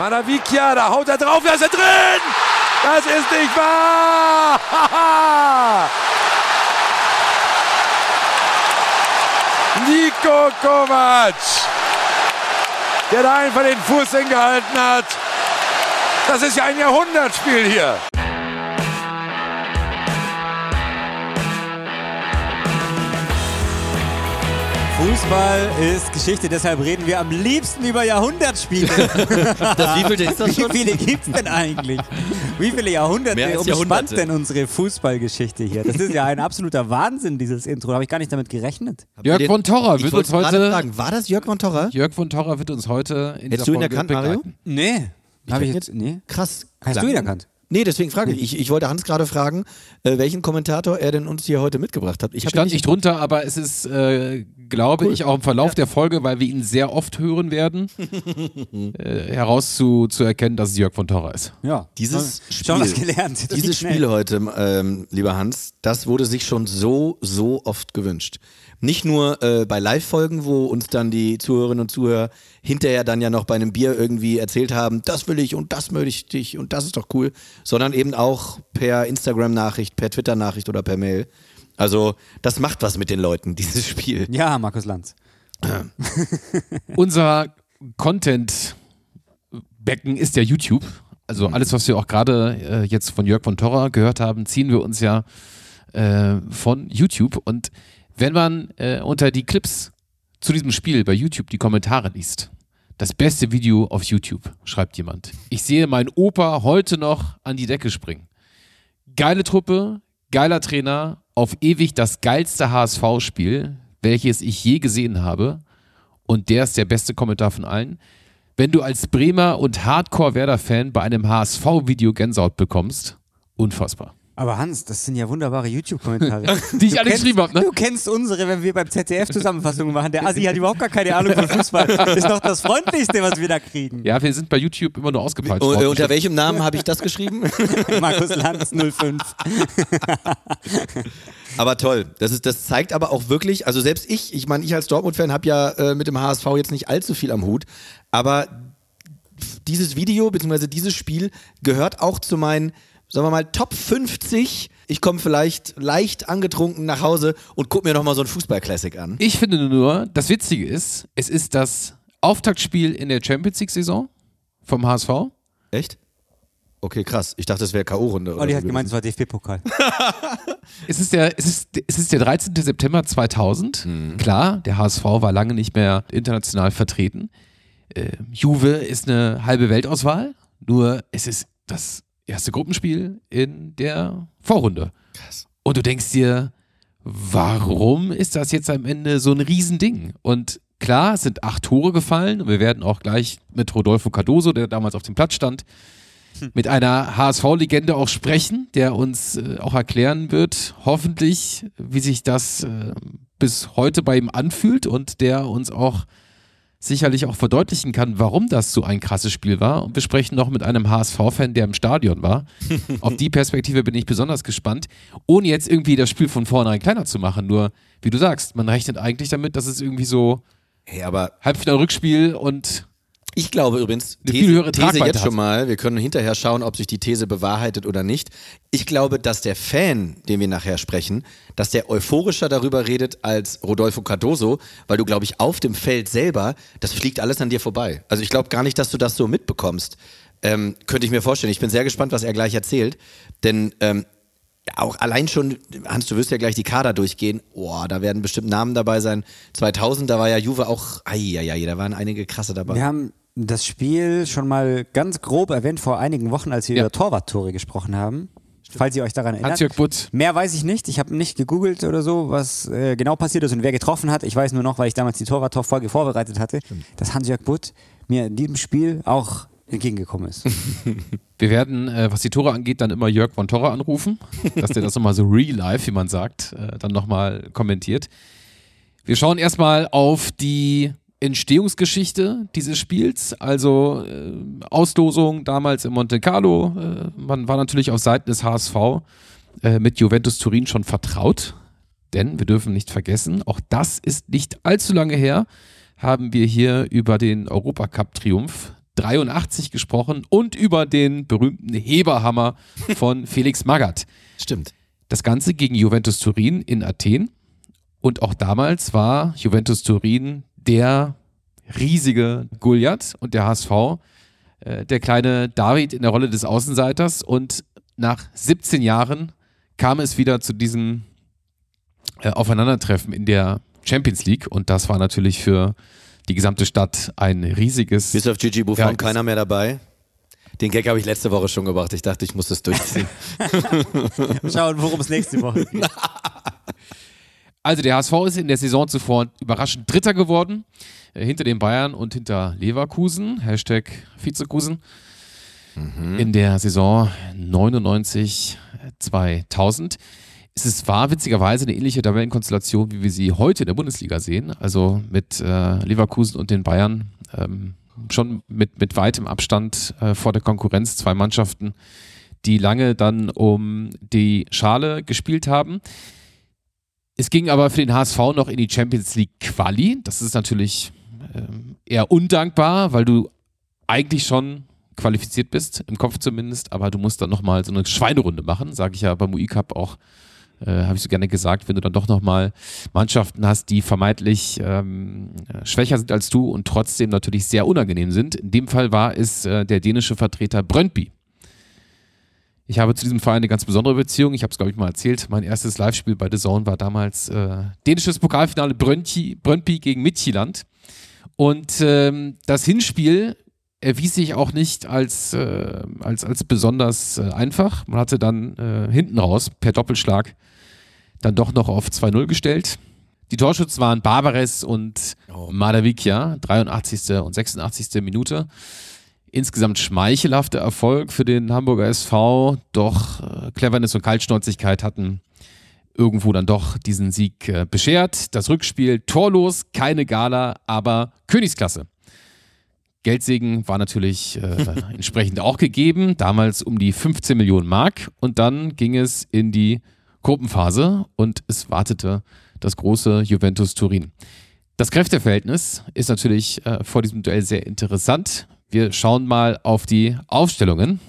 Manavikia, da haut er drauf, da ist er drin! Das ist nicht wahr! Nico Kovac, der da einfach den Fuß hingehalten hat. Das ist ja ein Jahrhundertspiel hier. Fußball ist Geschichte, deshalb reden wir am liebsten über Jahrhundertspiele. Das wievielte ist das Wie schon? viele gibt es denn eigentlich? Wie viele Jahrhunderte Mehr umspannt Jahrhunderte. denn unsere Fußballgeschichte hier? Das ist ja ein absoluter Wahnsinn, dieses Intro. Da habe ich gar nicht damit gerechnet. Jörg von Torra Ich wird wollte uns gerade heute. fragen, war das Jörg von Torra? Jörg von Torra wird uns heute in Hättest dieser du ihn Folge erkannt, Mario? begleiten. Nee. Ich Habe ich jetzt? Nee. Krass. Hast du ihn erkannt? Nee, deswegen frage ich. ich. Ich wollte Hans gerade fragen, äh, welchen Kommentator er denn uns hier heute mitgebracht hat. Ich stand nicht drunter, aber es ist, äh, glaube ich, auch im Verlauf der Folge, weil wir ihn sehr oft hören werden, äh, heraus zu, zu erkennen, dass es Jörg von Torra ist. Ja. Dieses Schon was Spiel- gelernt. Das Dieses. Spiel heute, ähm, lieber Hans, das wurde sich schon so, so oft gewünscht. Nicht nur äh, bei Live-Folgen, wo uns dann die Zuhörerinnen und Zuhörer hinterher dann ja noch bei einem Bier irgendwie erzählt haben, das will ich und das möchte ich und das ist doch cool, sondern eben auch per Instagram-Nachricht, per Twitter-Nachricht oder per Mail. Also das macht was mit den Leuten, dieses Spiel. Ja, Markus Lanz. Unser Content-Becken ist ja YouTube. Also alles, was wir auch gerade äh, jetzt von Jörg von Torra gehört haben, ziehen wir uns ja äh, von YouTube. Und wenn man äh, unter die Clips zu diesem Spiel bei YouTube die Kommentare liest, das beste Video auf YouTube, schreibt jemand. Ich sehe meinen Opa heute noch an die Decke springen. Geile Truppe, geiler Trainer, auf ewig das geilste HSV-Spiel, welches ich je gesehen habe. Und der ist der beste Kommentar von allen. Wenn du als Bremer und Hardcore-Werder-Fan bei einem HSV-Video Gänsehaut bekommst, unfassbar. Aber Hans, das sind ja wunderbare YouTube-Kommentare. Die ich Du alle kennst- geschrieben habe, ne? Du kennst unsere, wenn wir beim ZDF Zusammenfassungen machen. Der Assi hat überhaupt gar keine Ahnung von Fußball. Das ist doch das Freundlichste, was wir da kriegen. Ja, wir sind bei YouTube immer nur ausgepeitscht Und, äh, unter welchem Namen habe ich das geschrieben? Markus Lanz 05. Aber toll. Das, ist, das zeigt aber auch wirklich, also selbst ich, ich meine, ich als Dortmund-Fan habe ja äh, mit dem HSV jetzt nicht allzu viel am Hut, aber dieses Video bzw. dieses Spiel gehört auch zu meinen, sagen wir mal, Top 50. Ich komme vielleicht leicht angetrunken nach Hause und gucke mir nochmal so ein Fußball-Classic an. Ich finde nur, das Witzige ist, es ist das Auftaktspiel in der Champions League-Saison vom HSV. Echt? Okay, krass. Ich dachte, das wäre K.O.-Runde. oder Olli so hat gemeint, es war DFB-Pokal. Es ist, der, es, ist, es ist der 13. September 2000. Klar, der HSV war lange nicht mehr international vertreten. Äh, Juve ist eine halbe Weltauswahl, nur es ist das erste Gruppenspiel in der Vorrunde. Krass. Und du denkst dir, warum ist das jetzt am Ende so ein Riesending? Und klar, es sind acht Tore gefallen und wir werden auch gleich mit Rodolfo Cardoso, der damals auf dem Platz stand, mit einer HSV-Legende auch sprechen, der uns äh, auch erklären wird, hoffentlich, wie sich das äh, bis heute bei ihm anfühlt und der uns auch sicherlich auch verdeutlichen kann, warum das so ein krasses Spiel war. Und wir sprechen noch mit einem HSV-Fan, der im Stadion war. Auf die Perspektive bin ich besonders gespannt, ohne jetzt irgendwie das Spiel von vornherein kleiner zu machen. Nur, wie du sagst, man rechnet eigentlich damit, dass es irgendwie so Hey, aber Halbfinal-Rückspiel und Ich glaube übrigens, These, viel höhere These Tragweite jetzt hat. schon mal, wir können hinterher schauen, ob sich die These bewahrheitet oder nicht. Ich glaube, dass der Fan, den wir nachher sprechen, dass der euphorischer darüber redet als Rodolfo Cardoso, weil du, glaube ich, auf dem Feld selber, das fliegt alles an dir vorbei. Also ich glaube gar nicht, dass du das so mitbekommst. Ähm, könnte ich mir vorstellen. Ich bin sehr gespannt, was er gleich erzählt. Denn ähm, auch allein schon, Hans, du wirst ja gleich die Kader durchgehen. Boah, da werden bestimmt Namen dabei sein. 2000, da war ja Juve auch, ai, da waren einige krasse dabei. Wir haben das Spiel schon mal ganz grob erwähnt vor einigen Wochen, als wir Ja. über Torwarttore gesprochen haben. Falls ihr euch daran erinnert. Hans-Jörg. Mehr weiß ich nicht. Ich habe nicht gegoogelt oder so, was äh, genau passiert ist und wer getroffen hat. Ich weiß nur noch, weil ich damals die Torwart-Folge vorbereitet hatte, dass Hans-Jörg Butt mir in diesem Spiel auch entgegengekommen ist. Wir werden, äh, was die Tore angeht, dann immer Jörg von Torra anrufen, dass der das nochmal so real life, wie man sagt, äh, dann nochmal kommentiert. Wir schauen erstmal auf die Entstehungsgeschichte dieses Spiels, also äh, Auslosung damals in Monte Carlo. Äh, man war natürlich auf Seiten des HSV äh, mit Juventus Turin schon vertraut, denn wir dürfen nicht vergessen, auch das ist nicht allzu lange her, haben wir hier über den Europacup-Triumph 83 gesprochen und über den berühmten Heberhammer von Felix Magath. Stimmt. Das Ganze gegen Juventus Turin in Athen. Und auch damals war Juventus Turin der riesige Goliath und der HSV äh, der kleine David in der Rolle des Außenseiters. Und nach 17 Jahren kam es wieder zu diesem äh, Aufeinandertreffen in der Champions League. Und das war natürlich für die gesamte Stadt ein riesiges. Bis auf Gigi Buffon Ja, keiner mehr dabei. Den Gag habe ich letzte Woche schon gebracht. Ich dachte, ich muss das durchziehen. Schauen, worum es nächste Woche geht. Also der HSV ist in der Saison zuvor überraschend Dritter geworden, äh, hinter den Bayern und hinter Leverkusen, Hashtag Vizekusen. In der Saison 99, 2000. Es ist war witzigerweise eine ähnliche Tabellenkonstellation, wie wir sie heute in der Bundesliga sehen. Also mit äh, Leverkusen und den Bayern ähm, schon mit, mit weitem Abstand äh, vor der Konkurrenz. Zwei Mannschaften, die lange dann um die Schale gespielt haben. Es ging aber für den HSV noch in die Champions League Quali. Das ist natürlich ähm, eher undankbar, weil du eigentlich schon qualifiziert bist, im Kopf zumindest, aber du musst dann nochmal so eine Schweinerunde machen, sage ich ja beim UI Cup auch, äh, habe ich so gerne gesagt, wenn du dann doch nochmal Mannschaften hast, die vermeintlich ähm, schwächer sind als du und trotzdem natürlich sehr unangenehm sind. In dem Fall war es äh, der dänische Vertreter Brøndby. Ich habe zu diesem Verein eine ganz besondere Beziehung. Ich habe es, glaube ich, mal erzählt. Mein erstes Live-Spiel bei The Zone war damals äh, dänisches Pokalfinale Brøndby, Brøndby gegen Midtjylland. Und ähm, das Hinspiel erwies sich auch nicht als, äh, als, als besonders äh, einfach. Man hatte dann äh, hinten raus per Doppelschlag dann doch noch auf 2-0 gestellt. Die Torschützen waren Barbares und Madavikia, 83. und 86. Minute. Insgesamt schmeichelhafter Erfolg für den Hamburger SV, doch äh, Cleverness und Kaltschnäuzigkeit hatten irgendwo dann doch diesen Sieg äh, beschert. Das Rückspiel torlos, keine Gala, aber Königsklasse. Geldsegen war natürlich äh, entsprechend auch gegeben, damals um die 15 Millionen Mark und dann ging es in die Gruppenphase und es wartete das große Juventus Turin. Das Kräfteverhältnis ist natürlich äh, vor diesem Duell sehr interessant. Wir schauen mal auf die Aufstellungen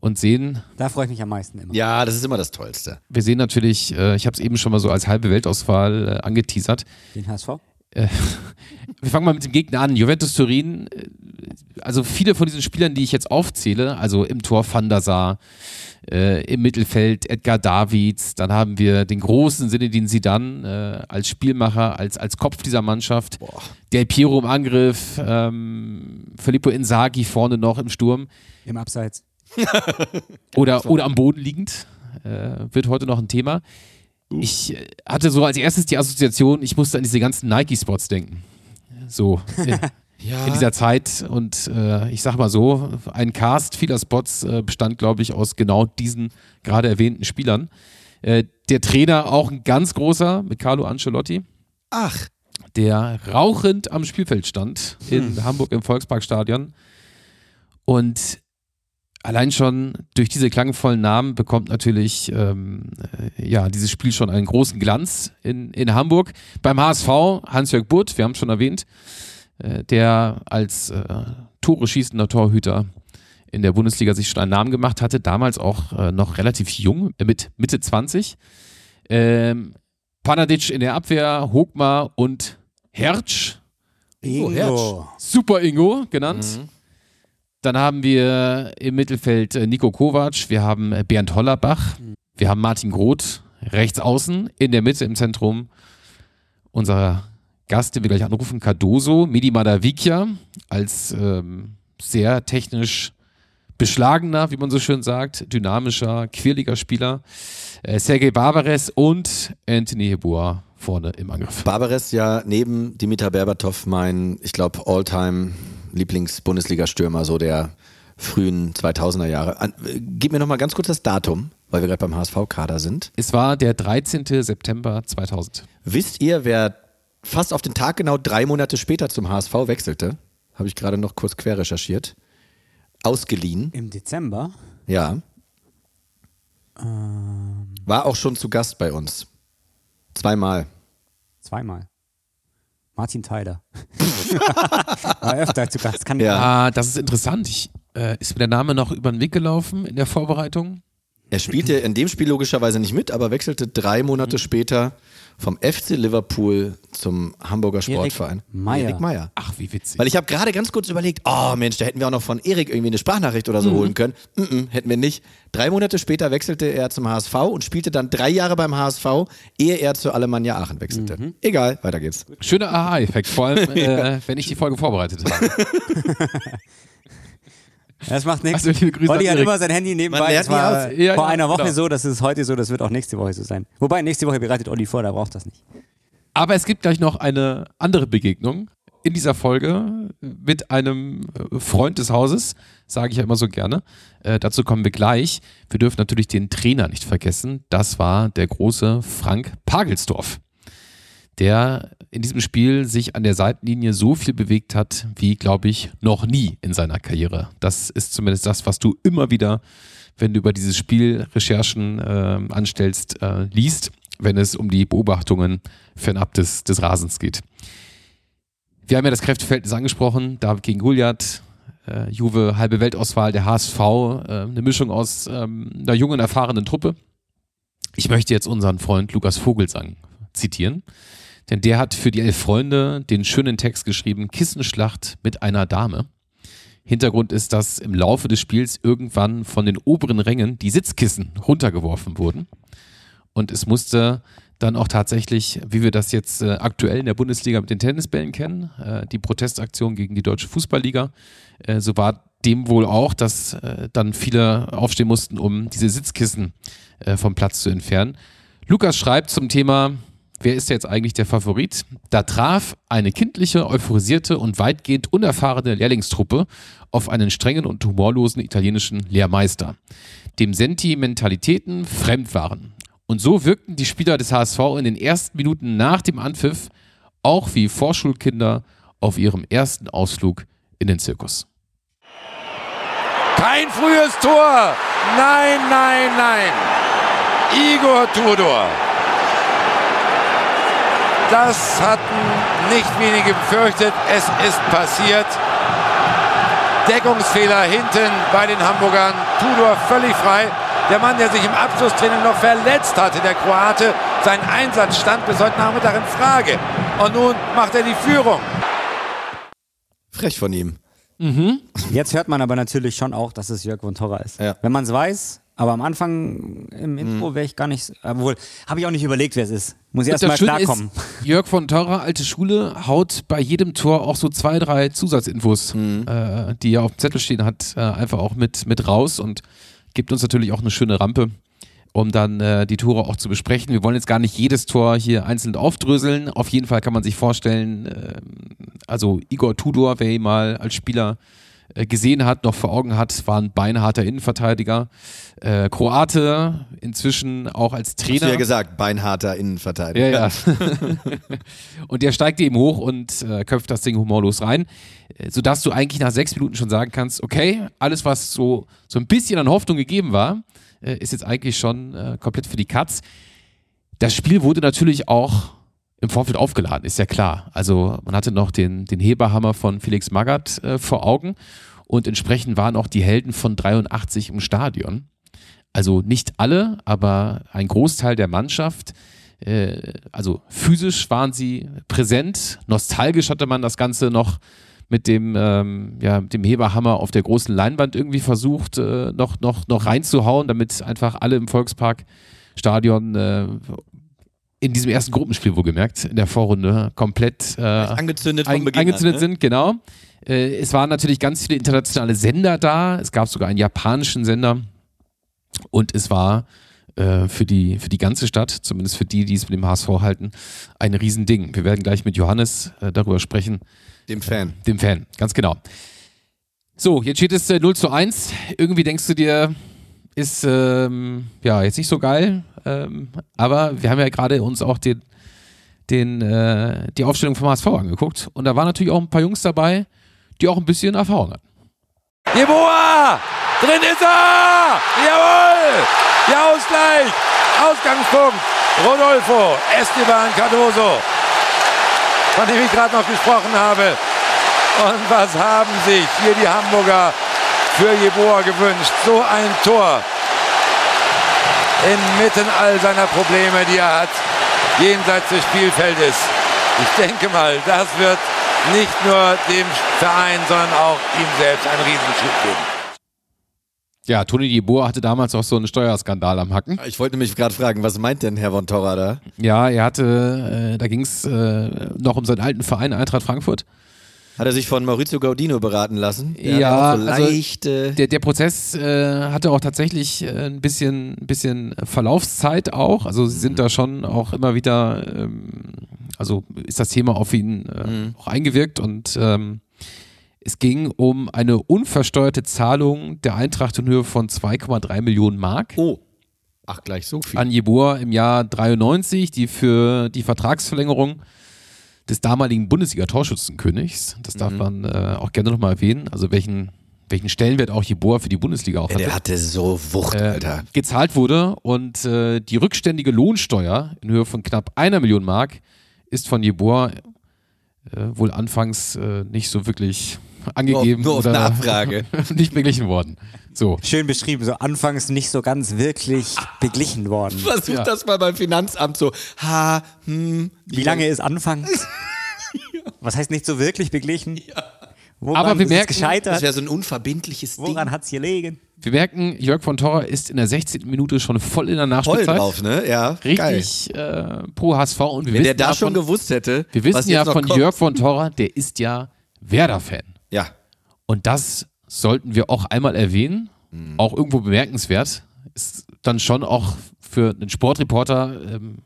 und sehen, Da freue ich mich am meisten immer. ja, das ist immer das Tollste. wir sehen natürlich, äh, ich habe es eben schon mal so als halbe Weltauswahl äh, angeteasert. Den HSV? Wir fangen mal mit dem Gegner an. Juventus Turin, äh, also viele von diesen Spielern, die ich jetzt aufzähle, also im Tor Van der Sar, äh, im Mittelfeld Edgar Davids, dann haben wir den großen Sinedin Sidan äh, als Spielmacher, als, als Kopf dieser Mannschaft, Del Piero im Angriff, ähm, Filippo Inzaghi vorne noch im Sturm Im Abseits. oder, oder am Boden liegend, äh, wird heute noch ein Thema. Ich äh, hatte so als erstes die Assoziation, ich musste an diese ganzen Nike-Spots denken. So. In, in dieser Zeit und äh, ich sag mal so, ein Cast vieler Spots äh, bestand, glaube ich, aus genau diesen gerade erwähnten Spielern. Äh, der Trainer auch ein ganz großer mit Carlo Ancelotti, Ach, der rauchend am Spielfeld stand in Hamburg im Volksparkstadion. Und allein schon durch diese klangvollen Namen bekommt natürlich ähm, äh, ja, dieses Spiel schon einen großen Glanz in, in Hamburg. Beim HSV Hans-Jörg Butt, wir haben es schon erwähnt, äh, der als äh, Tore schießender Torhüter in der Bundesliga sich schon einen Namen gemacht hatte, damals auch äh, noch relativ jung, äh, mit Mitte 20. Ähm, Panadic in der Abwehr, Hogmar und Hertz. Ingo. Super Ingo genannt. Dann haben wir im Mittelfeld äh, Nico Kovac, wir haben äh, Bernd Hollerbach, wir haben Martin Groth rechts außen, in der Mitte im Zentrum unser Gast, den wir gleich anrufen, Cardoso, Midi Madavikia als ähm, sehr technisch beschlagener, wie man so schön sagt, dynamischer, quirliger Spieler, äh, Sergei Barbares und Anthony Heboa vorne im Angriff. Barbares ja neben Dimitar Berbatov mein, ich glaube, Alltime Lieblings-Bundesliga-Stürmer, so der frühen 2000er Jahre. An, äh, gib mir noch mal ganz kurz das Datum, weil wir gerade beim HSV-Kader sind. Es war der 13. September 2000. Wisst ihr, wer fast auf den Tag genau drei Monate später zum HSV wechselte? Habe ich gerade noch kurz quer recherchiert. Ausgeliehen, Im Dezember. ja. War auch schon zu Gast bei uns. Zweimal. Zweimal. Martin Tyler. War öfter zu Gast. Kann Ja. Ah, das ist interessant. Ich, äh, ist mir der Name noch über den Weg gelaufen in der Vorbereitung? Er spielte in dem Spiel logischerweise nicht mit, aber wechselte drei Monate später vom FC Liverpool zum Hamburger Sportverein. Erik Meyer. Ach, wie witzig. Weil ich habe gerade ganz kurz überlegt, oh Mensch, da hätten wir auch noch von Erik irgendwie eine Sprachnachricht oder so holen können. Mm -mm, hätten wir nicht. Drei Monate später wechselte er zum HSV und spielte dann drei Jahre beim HSV, ehe er zur Alemannia Aachen wechselte. Egal, weiter geht's. Schöner Aha-Effekt, vor allem, äh, wenn ich die Folge vorbereitet habe. Das macht nichts. Also, liebe Grüße Olli hat immer sein Handy nebenbei. Das war. Ja, vor ja, einer Woche klar. so, das ist heute so, das wird auch nächste Woche so sein. Wobei, nächste Woche bereitet Olli vor, da braucht das nicht. Aber es gibt gleich noch eine andere Begegnung in dieser Folge mit einem äh, Freund des Hauses, sage ich ja immer so gerne. Äh, dazu kommen wir gleich. Wir dürfen natürlich den Trainer nicht vergessen. Das war der große Frank Pagelsdorf, der in diesem Spiel sich an der Seitenlinie so viel bewegt hat, wie, glaube ich, noch nie in seiner Karriere. Das ist zumindest das, was du immer wieder, wenn du über dieses Spiel Recherchen äh, anstellst, äh, liest, wenn es um die Beobachtungen fernab des, des Rasens geht. Wir haben ja das Kräfteverhältnis angesprochen, David gegen Goliath, äh, Juve, halbe Weltauswahl, der HSV, äh, eine Mischung aus ähm, einer jungen, erfahrenen Truppe. Ich möchte jetzt unseren Freund Lukas Vogelsang zitieren, denn der hat für die Elf Freunde den schönen Text geschrieben, Kissenschlacht mit einer Dame. Hintergrund ist, dass im Laufe des Spiels irgendwann von den oberen Rängen die Sitzkissen runtergeworfen wurden. Und es musste dann auch tatsächlich, wie wir das jetzt äh, aktuell in der Bundesliga mit den Tennisbällen kennen, äh, die Protestaktion gegen die Deutsche Fußballliga, äh, so war dem wohl auch, dass dann viele aufstehen mussten, um diese Sitzkissen vom Platz zu entfernen. Lukas schreibt zum Thema, wer ist jetzt eigentlich der Favorit? Da traf eine kindliche, euphorisierte und weitgehend unerfahrene Lehrlingstruppe auf einen strengen und humorlosen italienischen Lehrmeister, dem Sentimentalitäten fremd waren. Und so wirkten die Spieler des HSV in den ersten Minuten nach dem Anpfiff auch wie Vorschulkinder auf ihrem ersten Ausflug in den Zirkus. Kein frühes Tor. Nein, nein, nein. Igor Tudor. Das hatten nicht wenige befürchtet. Es ist passiert. Deckungsfehler hinten bei den Hamburgern. Tudor völlig frei. Der Mann, der sich im Abschlusstraining noch verletzt hatte, der Kroate. Sein Einsatz stand bis heute Nachmittag in Frage. Und nun macht er die Führung. Frech von ihm. Jetzt hört man aber natürlich schon auch, dass es Jörg von Torra ist. Ja. Wenn man es weiß, aber am Anfang im Intro wäre ich gar nicht, obwohl, habe ich auch nicht überlegt, wer es ist. Muss ich erstmal klarkommen. Ist, Jörg von Torra, alte Schule, haut bei jedem Tor auch so zwei, drei Zusatzinfos, äh, die er auf dem Zettel stehen hat, äh, einfach auch mit, mit raus und gibt uns natürlich auch eine schöne Rampe, um dann äh, die Tore auch zu besprechen. Wir wollen jetzt gar nicht jedes Tor hier einzeln aufdröseln. Auf jeden Fall kann man sich vorstellen, äh, also Igor Tudor, wer ihn mal als Spieler gesehen hat, noch vor Augen hat, war ein beinharter Innenverteidiger. Äh, Kroate, inzwischen auch als Hast Trainer. du ja gesagt, beinharter Innenverteidiger. Ja, ja. und der steigt eben hoch und äh, köpft das Ding humorlos rein, äh, sodass du eigentlich nach sechs Minuten schon sagen kannst, okay, alles, was so, so ein bisschen an Hoffnung gegeben war, äh, ist jetzt eigentlich schon äh, komplett für die Katz. Das Spiel wurde natürlich auch im Vorfeld aufgeladen, ist ja klar. Also man hatte noch den, den Heberhammer von Felix Magath äh, vor Augen und entsprechend waren auch die Helden von 83 im Stadion. Also nicht alle, aber ein Großteil der Mannschaft. Äh, also physisch waren sie präsent, nostalgisch hatte man das Ganze noch mit dem, ähm, ja, mit dem Heberhammer auf der großen Leinwand irgendwie versucht, äh, noch, noch, noch reinzuhauen, damit einfach alle im Volksparkstadion äh, in diesem ersten Gruppenspiel wohlgemerkt, in der Vorrunde komplett äh, Angezündet ein, Beginn angezündet an, ne? sind, genau. Äh, es waren natürlich ganz viele internationale Sender da. Es gab sogar einen japanischen Sender. Und es war äh, für, die, für die ganze Stadt, zumindest für die, die es mit dem HSV halten, ein Riesending. Wir werden gleich mit Johannes äh, darüber sprechen, Dem Fan. dem Fan. Ganz genau. So, jetzt steht es äh, 0 zu 1. Irgendwie denkst du dir, ist ähm, ja jetzt nicht so geil. Ähm, aber wir haben ja gerade uns auch den, den, äh, die Aufstellung vom HSV angeguckt. Und da waren natürlich auch ein paar Jungs dabei, die auch ein bisschen Erfahrung hatten. Jeboa! Drin ist er! Jawohl! Der Ausgleich! Ausgangspunkt! Rodolfo Esteban Cardoso. von dem ich gerade noch gesprochen habe. Und was haben sich hier die Hamburger für Jeboa gewünscht? So ein Tor inmitten all seiner Probleme, die er hat, jenseits des Spielfeldes. Ich denke mal, das wird nicht nur dem Verein, sondern auch ihm selbst einen Riesenschub geben. Ja, Toni Jeboa hatte damals auch so einen Steuerskandal am Hacken. Ich wollte mich gerade fragen, was meint denn Herr von Torra da? Ja, er hatte, äh, da ging es äh, noch um seinen alten Verein Eintracht Frankfurt. Hat er sich von Maurizio Gaudino beraten lassen? Der Ja, so also leicht, äh, Der, der Prozess äh, hatte auch tatsächlich äh, ein bisschen, bisschen Verlaufszeit auch. Also sie sind da schon auch immer wieder, ähm, also ist das Thema auf ihn äh, auch eingewirkt und ähm, es ging um eine unversteuerte Zahlung der Eintracht in Höhe von 2,3 Millionen Mark oh. Ach, gleich so viel. an Jeboa im Jahr 93, die für die Vertragsverlängerung des damaligen Bundesliga-Torschützenkönigs, das darf man äh, auch gerne nochmal erwähnen, also welchen, welchen Stellenwert auch Jeboa für die Bundesliga auch hatte der hatte so Wucht, äh, Alter. gezahlt wurde und äh, die rückständige Lohnsteuer in Höhe von knapp einer Million Mark ist von Jeboa äh, wohl anfangs äh, nicht so wirklich angegeben nur auf oder Nachfrage. nicht beglichen worden. So. Schön beschrieben, so anfangs nicht so ganz wirklich beglichen worden. Versuch Ja. das mal beim Finanzamt so. Ha, hm. Wie lange ist anfangs? Was heißt nicht so wirklich beglichen? Woran Aber wir ist es merken- Das gescheitert? wäre so ein unverbindliches Woran Ding. hat es gelegen? Wir merken, Jörg von Torra ist in der 16. Minute schon voll in der Voll Nachspielzeit. drauf, ne? Ja, geil. Richtig äh, pro HSV und wir Wenn der wissen da ja schon von, gewusst hätte, wir was wissen jetzt ja noch von kommt. Jörg von Torra, der ist ja Werder-Fan. Ja, Und das sollten wir auch einmal erwähnen. Mhm. Auch irgendwo bemerkenswert. Ist dann schon auch für einen Sportreporter, ähm,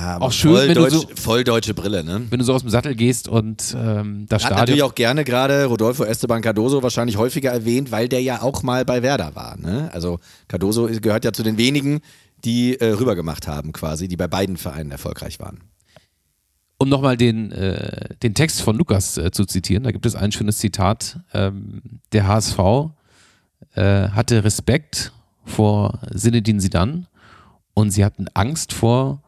Ja, Auch schön, voll, wenn du deutsch, so- voll deutsche Brille, ne? wenn du so aus dem Sattel gehst und ähm, das Hat natürlich Stadion. auch gerne gerade Rodolfo Esteban Cardoso wahrscheinlich häufiger erwähnt, weil der ja auch mal bei Werder war. Ne? Also Cardoso gehört ja zu den wenigen, die äh, rübergemacht haben quasi, die bei beiden Vereinen erfolgreich waren. Um nochmal den, äh, den Text von Lukas äh, zu zitieren, da gibt es ein schönes Zitat. Ähm, der HSV äh, hatte Respekt vor Sinedin Sidan und sie hatten Angst vor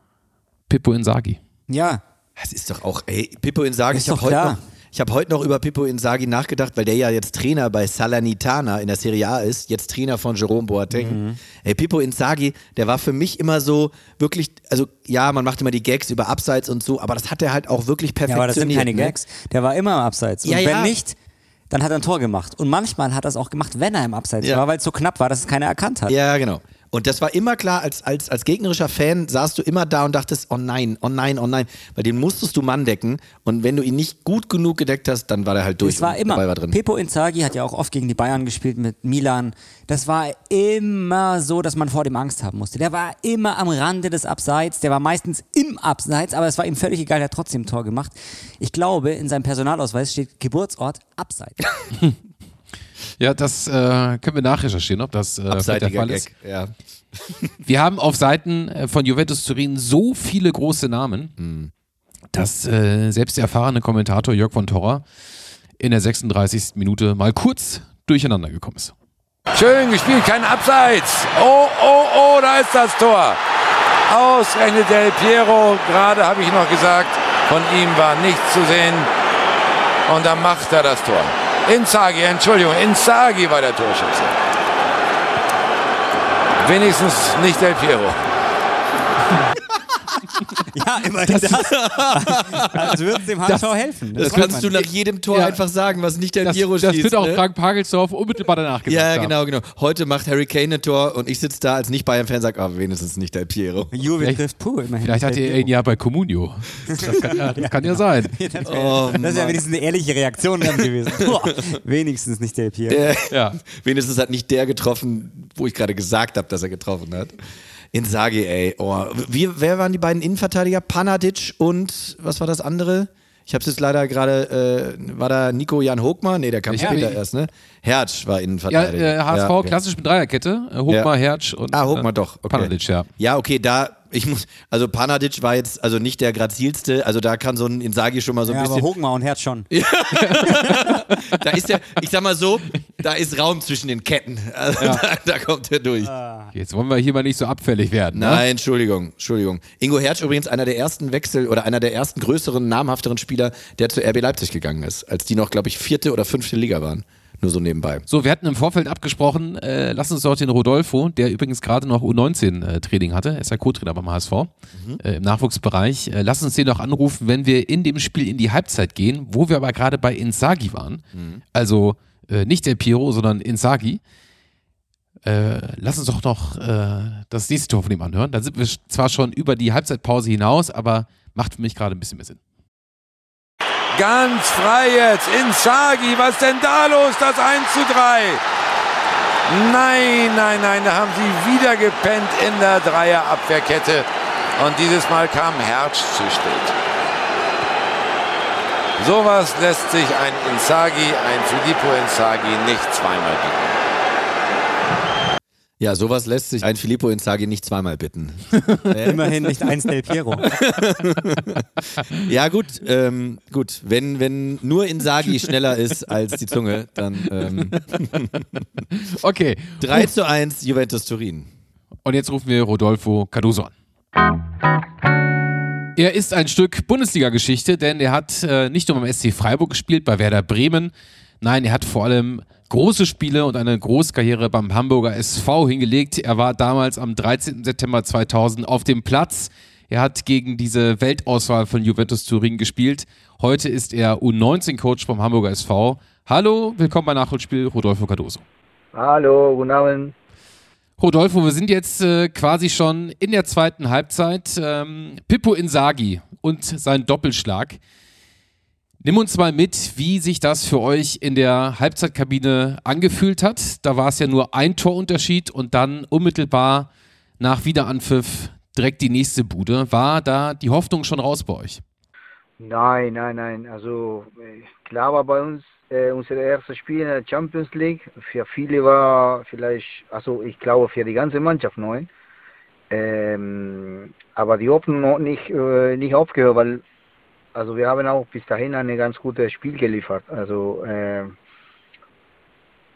Pippo Inzaghi. Ja, Das ist doch auch, ey, Pippo Inzaghi, Ist ich habe doch heute klar. noch, ich habe heute noch über Pippo Inzaghi nachgedacht, weil der ja jetzt Trainer bei Salernitana in der Serie A ist, jetzt Trainer von Jerome Boateng. Mhm. Ey, Pippo Inzaghi, der war für mich immer so wirklich, also ja, man macht immer die Gags über Abseits und so, aber das hat er halt auch wirklich ja, perfektioniert. aber das sind keine ne? Gags. Der war immer im Abseits. Und Ja, wenn ja. nicht, dann hat er ein Tor gemacht. Und manchmal hat er es auch gemacht, wenn er im Abseits Ja. war, weil es so knapp war, dass es keiner erkannt hat. Ja, genau. Und das war immer klar, als, als, als gegnerischer Fan saßt du immer da und dachtest, oh nein, oh nein, oh nein. Weil den musstest du Mann decken. Und wenn du ihn nicht gut genug gedeckt hast, dann war der halt durch. Es war immer. war drin. Pippo Inzaghi hat ja auch oft gegen die Bayern gespielt mit Milan. Das war immer so, dass man vor dem Angst haben musste. Der war immer am Rande des Abseits. Der war meistens im Abseits, aber es war ihm völlig egal. Der hat trotzdem ein Tor gemacht. Ich glaube, in seinem Personalausweis steht Geburtsort Abseits. Ja, das äh, können wir nachrecherchieren, ob das äh, vielleicht der Fall ist. Gag. Ja. Wir haben auf Seiten äh, von Juventus Turin so viele große Namen, Mhm. dass äh, selbst der erfahrene Kommentator Jörg von Torra in der 36. Minute mal kurz durcheinander gekommen ist. Schön gespielt, kein Abseits. Oh, oh, oh, da ist das Tor. Ausgerechnet Del Piero. Gerade habe ich noch gesagt, von ihm war nichts zu sehen. Und dann macht er das Tor. Inzaghi, Entschuldigung, Inzaghi war der Torschütze. Wenigstens nicht Del Piero. ja, immerhin das. Als würde es dem HSV helfen. Das weiß kannst du man. nach jedem Tor Ja. einfach sagen, was nicht der Das, Piero das wird auch ne? Frank Pagelsdorf unmittelbar danach gesagt Ja, haben. genau, genau. Heute macht Harry Kane ein Tor und ich sitze da als Nicht-Bayern-Fan und sage, oh, wenigstens nicht der Piero. Juve trifft Puh, immerhin. Vielleicht hat er ihn ja bei Comunio. Das kann ja, das kann ja sein. das, wär, Oh, das ist ja Mann. wenigstens eine ehrliche Reaktion dann gewesen. Boah, wenigstens nicht der Pier. Äh, Ja. Wenigstens hat nicht der getroffen, wo ich gerade gesagt habe, dass er getroffen hat. Inzaghi, ey. Oh. Wie, wer waren die beiden Innenverteidiger? Panadic und was war das andere? Ich habe es jetzt leider gerade, äh, war da Nico Jan Hochmar? Nee, der kam Ja, später nee. erst, ne? Hertz war Ja, Innenverteidiger. äh, HSV Ja, klassisch mit Dreierkette. Äh, Hochmar, Hertz und Ah, Hochmar äh, doch. Okay. Panadic, ja. Ja, okay, da ich muss, also Panadic war jetzt also nicht der grazilste, also da kann so ein Insagi schon mal so ein Ja, aber bisschen. Hochmar und Herz schon. Da ist der, ich sag mal so, da ist Raum zwischen den Ketten. Also da, da kommt er durch. Jetzt wollen wir hier mal nicht so abfällig werden. Ne? Nein, Entschuldigung, Entschuldigung. Ingo Hertz übrigens einer der ersten Wechsel oder einer der ersten größeren, namhafteren Spieler, der zu RB Leipzig gegangen ist, als die noch, glaube ich, vierte oder fünfte Liga waren. Nur so nebenbei. So, wir hatten im Vorfeld abgesprochen, äh, lass uns doch den Rodolfo, der übrigens gerade noch U19-Training hatte, er ist ja Co-Trainer beim HSV äh, im Nachwuchsbereich, äh, lass uns den doch anrufen, wenn wir in dem Spiel in die Halbzeit gehen, wo wir aber gerade bei Insagi waren. Also äh, nicht der Piro, sondern Insagi. Äh, lass uns doch noch äh, das nächste Tor von ihm anhören. Da sind wir zwar schon über die Halbzeitpause hinaus, aber macht für mich gerade ein bisschen mehr Sinn. Ganz frei jetzt. Insagi, was denn da los? Das 1 zu 3. Nein, nein, nein, da haben sie wieder gepennt in der Dreierabwehrkette. Und dieses Mal kam Hertz zu spät. Sowas lässt sich ein Insagi, ein Filippo Insagi nicht zweimal bieten. Ja, sowas lässt sich ein Filippo Inzaghi nicht zweimal bitten. Immerhin nicht eins Del Piero. Ja, gut, ähm, gut. Wenn, wenn nur Inzaghi schneller ist als die Zunge, dann ähm, Okay, 3 zu 1 Juventus Turin. Und jetzt rufen wir Rodolfo Cardoso an. Er ist ein Stück Bundesliga-Geschichte, denn er hat äh, nicht nur beim SC Freiburg gespielt, bei Werder Bremen. Nein, er hat vor allem große Spiele und eine Großkarriere beim Hamburger SV hingelegt. Er war damals am 13. September 2000 auf dem Platz. Er hat gegen diese Weltauswahl von Juventus Turin gespielt. Heute ist er U19-Coach vom Hamburger SV. Hallo, willkommen bei Nachholspiel Rodolfo Cardoso. Hallo, guten Abend. Rodolfo, wir sind jetzt äh, quasi schon in der zweiten Halbzeit. Ähm, Pippo Insagi und sein Doppelschlag. Nimm uns mal mit, wie sich das für euch in der Halbzeitkabine angefühlt hat. Da war es ja nur ein Torunterschied und dann unmittelbar nach Wiederanpfiff direkt die nächste Bude. War da die Hoffnung schon raus bei euch? Nein, nein, nein. Also äh, klar war bei uns äh, unser erstes Spiel in der Champions League. Für viele war vielleicht, also ich glaube für die ganze Mannschaft neu. Ähm, aber die Hoffnung noch nicht, äh, nicht aufgehört, weil also wir haben auch bis dahin ein ganz gutes Spiel geliefert. Also äh,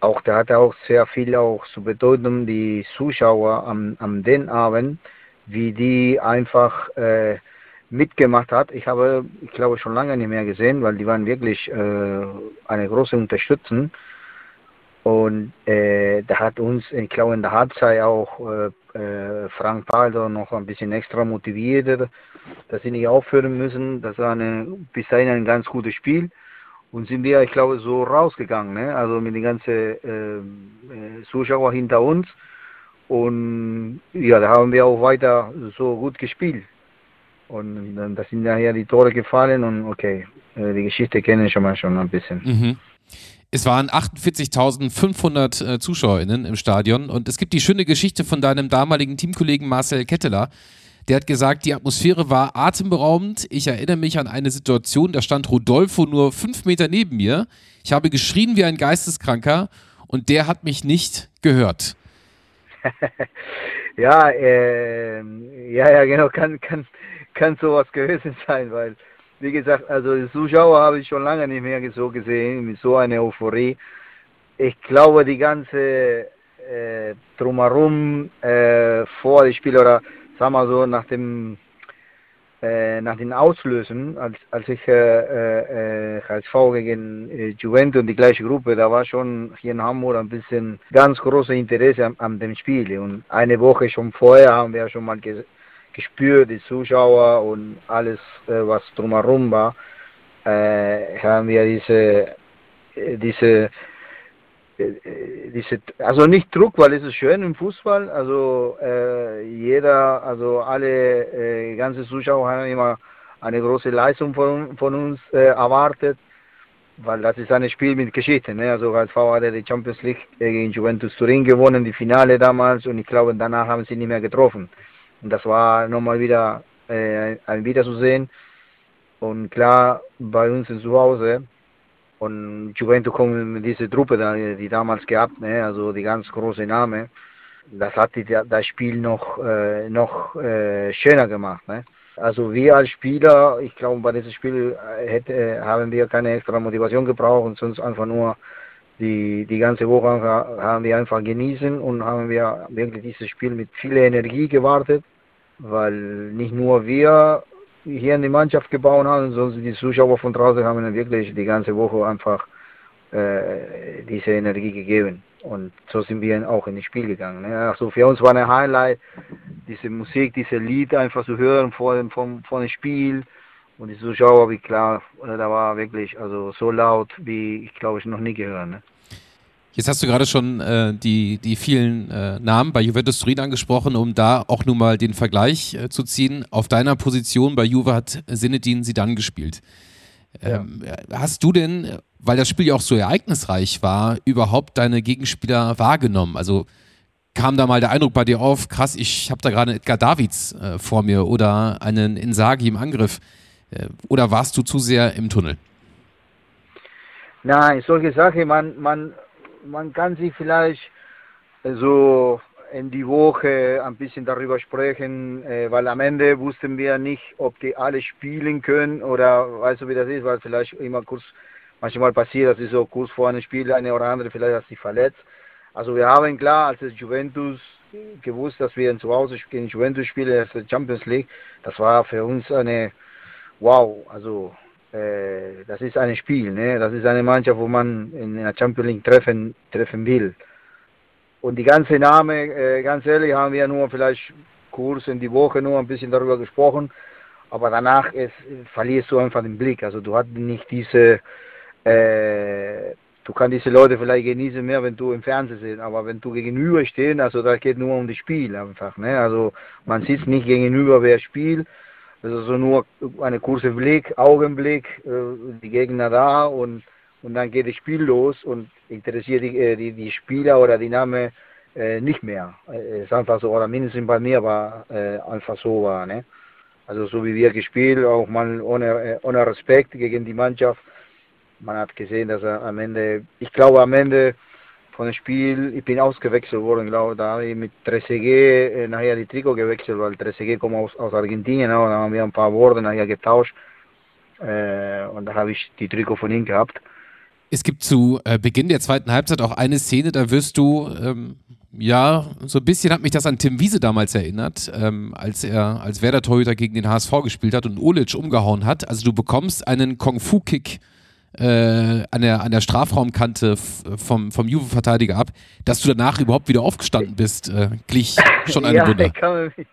auch da hat auch sehr viel auch zu bedeuten, die Zuschauer am, am den Abend, wie die einfach äh, mitgemacht hat. Ich habe, ich glaube, schon lange nicht mehr gesehen, weil die waren wirklich äh, eine große Unterstützung. Und äh, da hat uns, ich glaube, in der Halbzeit auch äh, äh, Frank Paldo noch ein bisschen extra motiviert, dass sie nicht aufhören müssen. Das war eine, bis dahin ein ganz gutes Spiel. Und sind wir, ich glaube, so rausgegangen, ne? also mit den ganzen äh, äh, Zuschauer hinter uns. Und ja, da haben wir auch weiter so gut gespielt. Und dann da sind nachher die Tore gefallen und okay, äh, die Geschichte kennen schon mal schon ein bisschen. Mhm. Es waren 48.500 äh, ZuschauerInnen im Stadion und es gibt die schöne Geschichte von deinem damaligen Teamkollegen Marcel Ketteler. Der hat gesagt, die Atmosphäre war atemberaubend. Ich erinnere mich an eine Situation, da stand Rodolfo nur fünf Meter neben mir. Ich habe geschrien wie ein Geisteskranker und der hat mich nicht gehört. Ja, äh, ja, ja, genau, kann, kann, kann sowas gewesen sein, weil, wie gesagt, also die Zuschauer habe ich schon lange nicht mehr so gesehen, mit so einer Euphorie. Ich glaube, die ganze äh, drumherum äh, vor dem Spiel oder sagen wir so nach dem äh, nach den Auslösen, als, als ich äh, äh, HSV gegen äh, Juventus und die gleiche Gruppe, da war schon hier in Hamburg ein bisschen ganz großes Interesse an, an dem Spiel. Und eine Woche schon vorher haben wir schon mal ges gespürt, die Zuschauer und alles, äh, was drumherum war, äh, haben wir diese, äh, diese diese, also nicht Druck, weil es ist schön im Fußball. Also jeder, also alle ganze Zuschauer haben immer eine große Leistung von, von uns erwartet, weil das ist ein Spiel mit Geschichte. Ne? Also HSV hatte die Champions League gegen Juventus Turin gewonnen, die Finale damals, und ich glaube, danach haben sie nicht mehr getroffen. Und das war nochmal wieder äh, ein Wiederzusehen. Und klar, bei uns zu Hause, und Juventus kommt mit dieser Truppe, die damals gehabt, ne, also die ganz große Name. das hat die, das Spiel noch, äh, noch äh, schöner gemacht. Ne? Also wir als Spieler, ich glaube, bei diesem Spiel äh, hätte, haben wir keine extra Motivation gebraucht und sonst einfach nur die, die ganze Woche haben wir einfach genießen und haben wir wirklich dieses Spiel mit viel Energie gewartet, weil nicht nur wir hier in die Mannschaft gebaut haben, sondern die Zuschauer von draußen haben wirklich die ganze Woche einfach äh, diese Energie gegeben. Und so sind wir auch in das Spiel gegangen. Ne? Also für uns war ein Highlight, diese Musik, diese Lied einfach zu hören vor dem, vor, vor dem Spiel. Und die Zuschauer, wie klar, da war wirklich also so laut, wie ich glaube ich noch nie gehört. Ne? Jetzt hast du gerade schon äh, die, die vielen äh, Namen bei Juventus Turin angesprochen, um da auch nun mal den Vergleich äh, zu ziehen. Auf deiner Position bei Juve hat Sinedin Sidan gespielt. Ähm, ja. Hast du denn, weil das Spiel ja auch so ereignisreich war, überhaupt deine Gegenspieler wahrgenommen? Also kam da mal der Eindruck bei dir auf, krass, ich habe da gerade einen Edgar Davids äh, vor mir oder einen Insagi im Angriff. Äh, oder warst du zu sehr im Tunnel? Nein, solche Sachen, man, man, man kann sich vielleicht so in die Woche ein bisschen darüber sprechen, äh, weil am Ende wussten wir nicht, ob die alle spielen können oder weißt du, wie das ist, weil vielleicht immer kurz, manchmal passiert, dass ist so kurz vor einem Spiel eine oder andere vielleicht hat sich verletzt. Also wir haben klar, als Juventus gewusst, dass wir zu Hause gegen Juventus spielen, das Champions League, das war für uns eine, wow, also äh, das ist ein Spiel, ne? das ist eine Mannschaft, wo man in der Champions League treffen, treffen will. Und die ganze Name, äh, ganz ehrlich, haben wir nur vielleicht kurz in die Woche nur ein bisschen darüber gesprochen. Aber danach ist, verlierst du einfach den Blick. Also du hast nicht diese, äh, du kannst diese Leute vielleicht genießen mehr, wenn du im Fernsehen siehst. Aber wenn du gegenüber stehst, also da geht nur um das Spiel einfach. Ne? Also man sieht nicht gegenüber, wer spielt. Das ist also nur eine kurze Blick, Augenblick, äh, die Gegner da und und dann geht das Spiel los und interessiert die, äh, die, die Spieler oder die Name äh, nicht mehr. Äh, ist einfach so, oder mindestens bei mir war einfach so war. Ne? Also so wie wir gespielt, auch mal ohne, ohne Respekt gegen die Mannschaft. Man hat gesehen, dass er am Ende, ich glaube am Ende von dem Spiel, ich bin ausgewechselt worden, glaube da habe ich mit Trezeguet nachher die Trikot gewechselt, weil Trezeguet kommt aus, aus Argentinien, ne? und haben wir ein paar Worte nachher getauscht und da habe ich die Trikot von ihm gehabt. Es gibt zu äh, Beginn der zweiten Halbzeit auch eine Szene, da wirst du, ähm, ja, so ein bisschen hat mich das an Tim Wiese damals erinnert, ähm, als er als Werder-Torhüter gegen den HSV gespielt hat und Olic umgehauen hat. Also du bekommst einen Kung-Fu-Kick äh, an, der, an der Strafraumkante vom, vom Juve-Verteidiger ab, dass du danach überhaupt wieder aufgestanden bist, äh, glich schon eine ja, Wunder. Ich kann mich,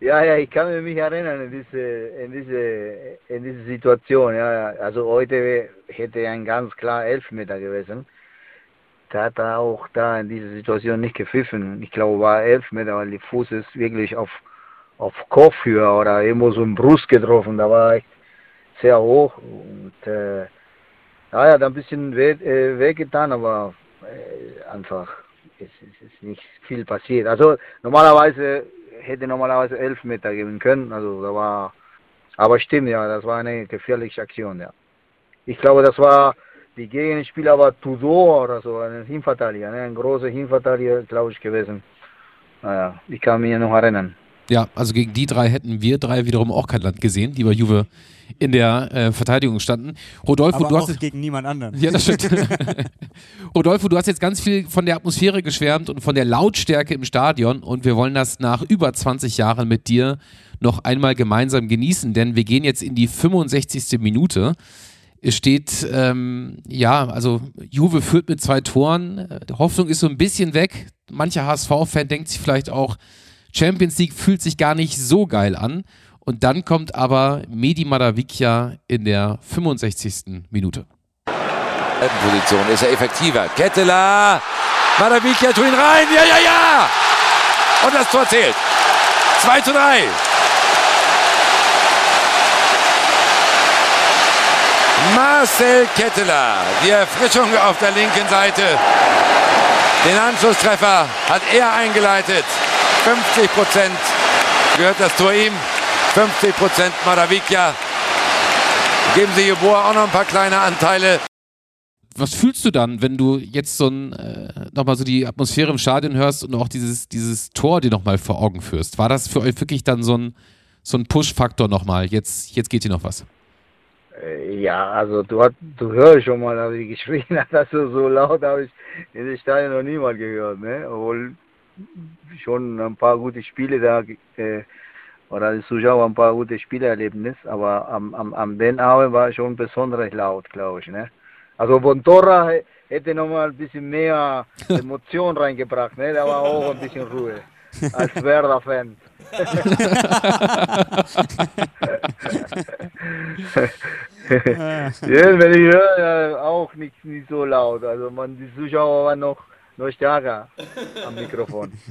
ja, ja, ich kann mich erinnern an diese, in diese, in diese Situation. Ja, also heute hätte ein ganz klar Elfmeter gewesen. Da hat er auch da in dieser Situation nicht gepfiffen. Ich glaube, war Elfmeter, weil die Fuß ist wirklich auf, auf Kopfhöhe oder irgendwo so im Brust getroffen. Da war echt sehr hoch und äh, ja, hat ein bisschen weh, äh, wehgetan, aber äh, einfach es, es ist nicht viel passiert. Also normalerweise hätte normalerweise elf Meter geben können. Also da war, aber stimmt ja, das war eine gefährliche Aktion, ja. Ich glaube, das war die Gegenspieler war Tudor oder so, ein Hinverteidiger, ne? ein großer Hinverteidiger, glaube ich, gewesen. Naja, ich kann mich noch erinnern. Ja, also gegen die drei hätten wir drei wiederum auch kein Land gesehen, die bei Juve in der äh, Verteidigung standen. Rodolfo, Aber du hast gegen niemand anderen. ja, das stimmt. Rodolfo, du hast jetzt ganz viel von der Atmosphäre geschwärmt und von der Lautstärke im Stadion und wir wollen das nach über 20 Jahren mit dir noch einmal gemeinsam genießen, denn wir gehen jetzt in die 65. Minute. Es steht, ähm, ja, also Juve führt mit zwei Toren. Die Hoffnung ist so ein bisschen weg. Mancher HSV-Fan denkt sich vielleicht auch, Champions League fühlt sich gar nicht so geil an. Und dann kommt aber Medi Madavikia in der 65. Minute. Position ist er effektiver. Ketteler, Madavikia tut ihn rein. Ja, ja, ja. Und das Tor zählt. 2 zu 3. Marcel Ketteler, die Erfrischung auf der linken Seite. Den Anschlusstreffer hat er eingeleitet. 50 Prozent gehört das Tor ihm. 50 Prozent Madavikia. Geben Sie Jeboa auch noch ein paar kleine Anteile. was fühlst du dann, wenn du jetzt so ein, äh, nochmal so die Atmosphäre im Stadion hörst und auch dieses, dieses Tor dir nochmal vor Augen führst? War das für euch wirklich dann so ein, so ein Push-Faktor nochmal? Jetzt, jetzt geht hier noch was. Äh, Ja, also du, hat, du hörst schon mal, dass ich geschrien hat, also so laut habe ich in den Stadion noch niemals gehört, ne? Obwohl schon ein paar gute Spiele da, äh, oder die Zuschauer ein paar gute Spiele erlebnis, aber am, am, am den Abend war schon besonders laut, glaube ich, ne? Also Bontorra he- hätte noch mal ein bisschen mehr Emotion reingebracht, ne? Da war auch ein bisschen Ruhe, als Werder-Fan. ja, wenn ich höre, auch nicht, nicht so laut. Also man, die Zuschauer waren noch, noch stärker am Mikrofon.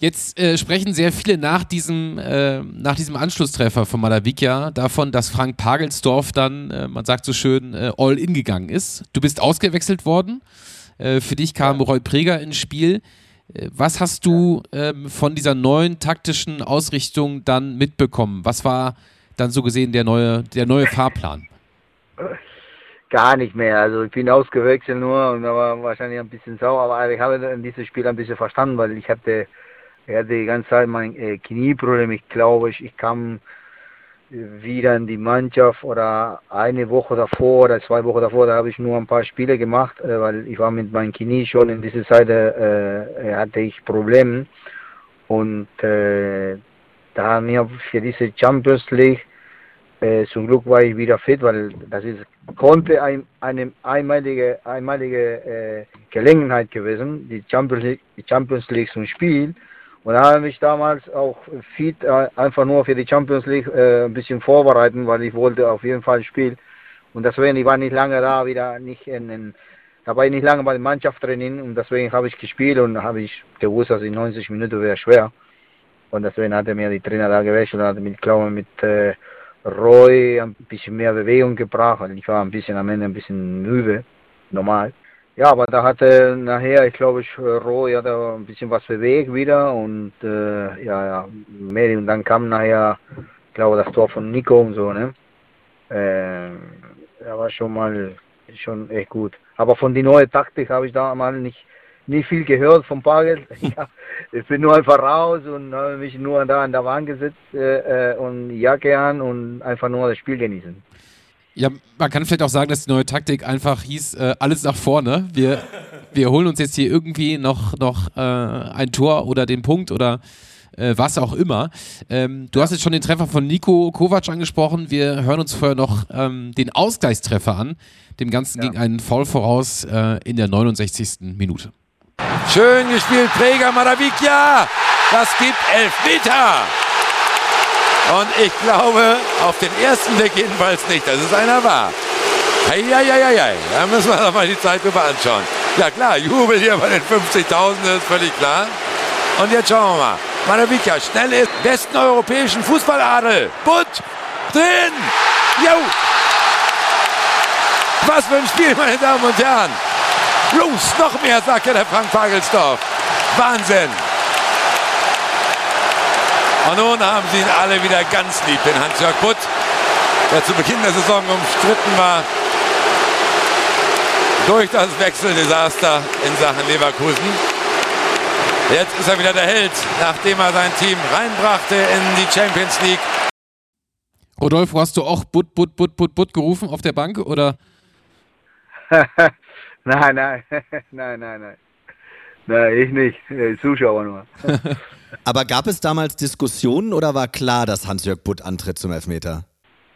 Jetzt äh, sprechen sehr viele nach diesem, äh, nach diesem Anschlusstreffer von Malavikia davon, dass Frank Pagelsdorf dann, äh, man sagt so schön, äh, all in gegangen ist. Du bist ausgewechselt worden. Äh, für dich kam Roy Preger ins Spiel. Äh, Was hast du ähm, von dieser neuen taktischen Ausrichtung dann mitbekommen? Was war dann so gesehen der neue, der neue Fahrplan? Gar nicht mehr. Also ich bin ausgewechselt nur und da war wahrscheinlich ein bisschen sauer, aber ich habe in diesem Spiel ein bisschen verstanden, weil ich hatte, ich hatte die ganze Zeit mein äh, Knieproblem. Ich glaube, ich, ich kam wieder in die Mannschaft oder eine Woche davor oder zwei Wochen davor, da habe ich nur ein paar Spiele gemacht, äh, weil ich war mit meinem Knie schon in dieser Zeit, äh, hatte ich Probleme und äh, da mir für diese Champions League äh, zum Glück war ich wieder fit, weil das ist konnte ein, eine einmalige einmalige äh, Gelegenheit gewesen, die Champions League, die Champions League zum Spiel. Und da habe ich damals auch fit äh, einfach nur für die Champions League äh, ein bisschen vorbereiten, weil ich wollte auf jeden Fall spielen. Und deswegen, ich war nicht lange da, wieder nicht in, in da war ich nicht lange bei der Mannschaft drin und deswegen habe ich gespielt und habe ich gewusst, dass in 90 Minuten wäre schwer. Und deswegen hatte mir die Trainer da gewechselt und hatte mit, glaube mit äh, Roy ein bisschen mehr Bewegung gebracht, weil ich war ein bisschen am Ende ein bisschen müde, normal. Ja, aber da hatte nachher, ich glaube, ich, Roy hat ein bisschen was bewegt wieder und äh, ja, ja, mehr und dann kam nachher, ich glaube, das Tor von Nico und so, ne? Äh, ja, war schon mal schon echt gut. Aber von die neue Taktik habe ich da mal nicht nicht viel gehört vom Pagel. Ja, ich bin nur einfach raus und habe mich nur da an der Wand gesetzt äh, äh, und Jacke an und einfach nur das Spiel genießen. Ja, man kann vielleicht auch sagen, dass die neue Taktik einfach hieß, äh, alles nach vorne. Wir, wir holen uns jetzt hier irgendwie noch, noch äh, ein Tor oder den Punkt oder äh, was auch immer. Ähm, du hast jetzt schon den Treffer von Nico Kovac angesprochen. Wir hören uns vorher noch ähm, den Ausgleichstreffer an. Dem Ganzen Ja. ging ein Foul voraus äh, in der 69. Minute. Schön gespielt, Träger Maravikia. Das gibt Elfmeter. Und ich glaube, auf den ersten Blick jedenfalls nicht, dass es einer war. Eieieiei, da müssen wir doch mal die Zeitlupe anschauen. Ja klar, Jubel hier bei den 50.000, das ist völlig klar. Und jetzt schauen wir mal. Maravikia, schnell ist besten europäischen Fußballadel. Butt, drin. Jo. Was für ein Spiel, meine Damen und Herren. Los, noch mehr, sagt ja der Frank Pagelsdorf. Wahnsinn. Und nun haben sie ihn alle wieder ganz lieb, den Hans-Jörg Butt, der zu Beginn der Saison umstritten war durch das Wechseldesaster in Sachen Leverkusen. Jetzt ist er wieder der Held, nachdem er sein Team reinbrachte in die Champions League. Rodolfo, hast du auch Butt, Butt, Butt, Butt, Butt gerufen auf der Bank oder? nein, nein, nein, nein, nein. Nein, ich nicht. Äh, Zuschauer nur. Aber gab es damals Diskussionen oder war klar, dass Hans-Jörg Butt antritt zum Elfmeter?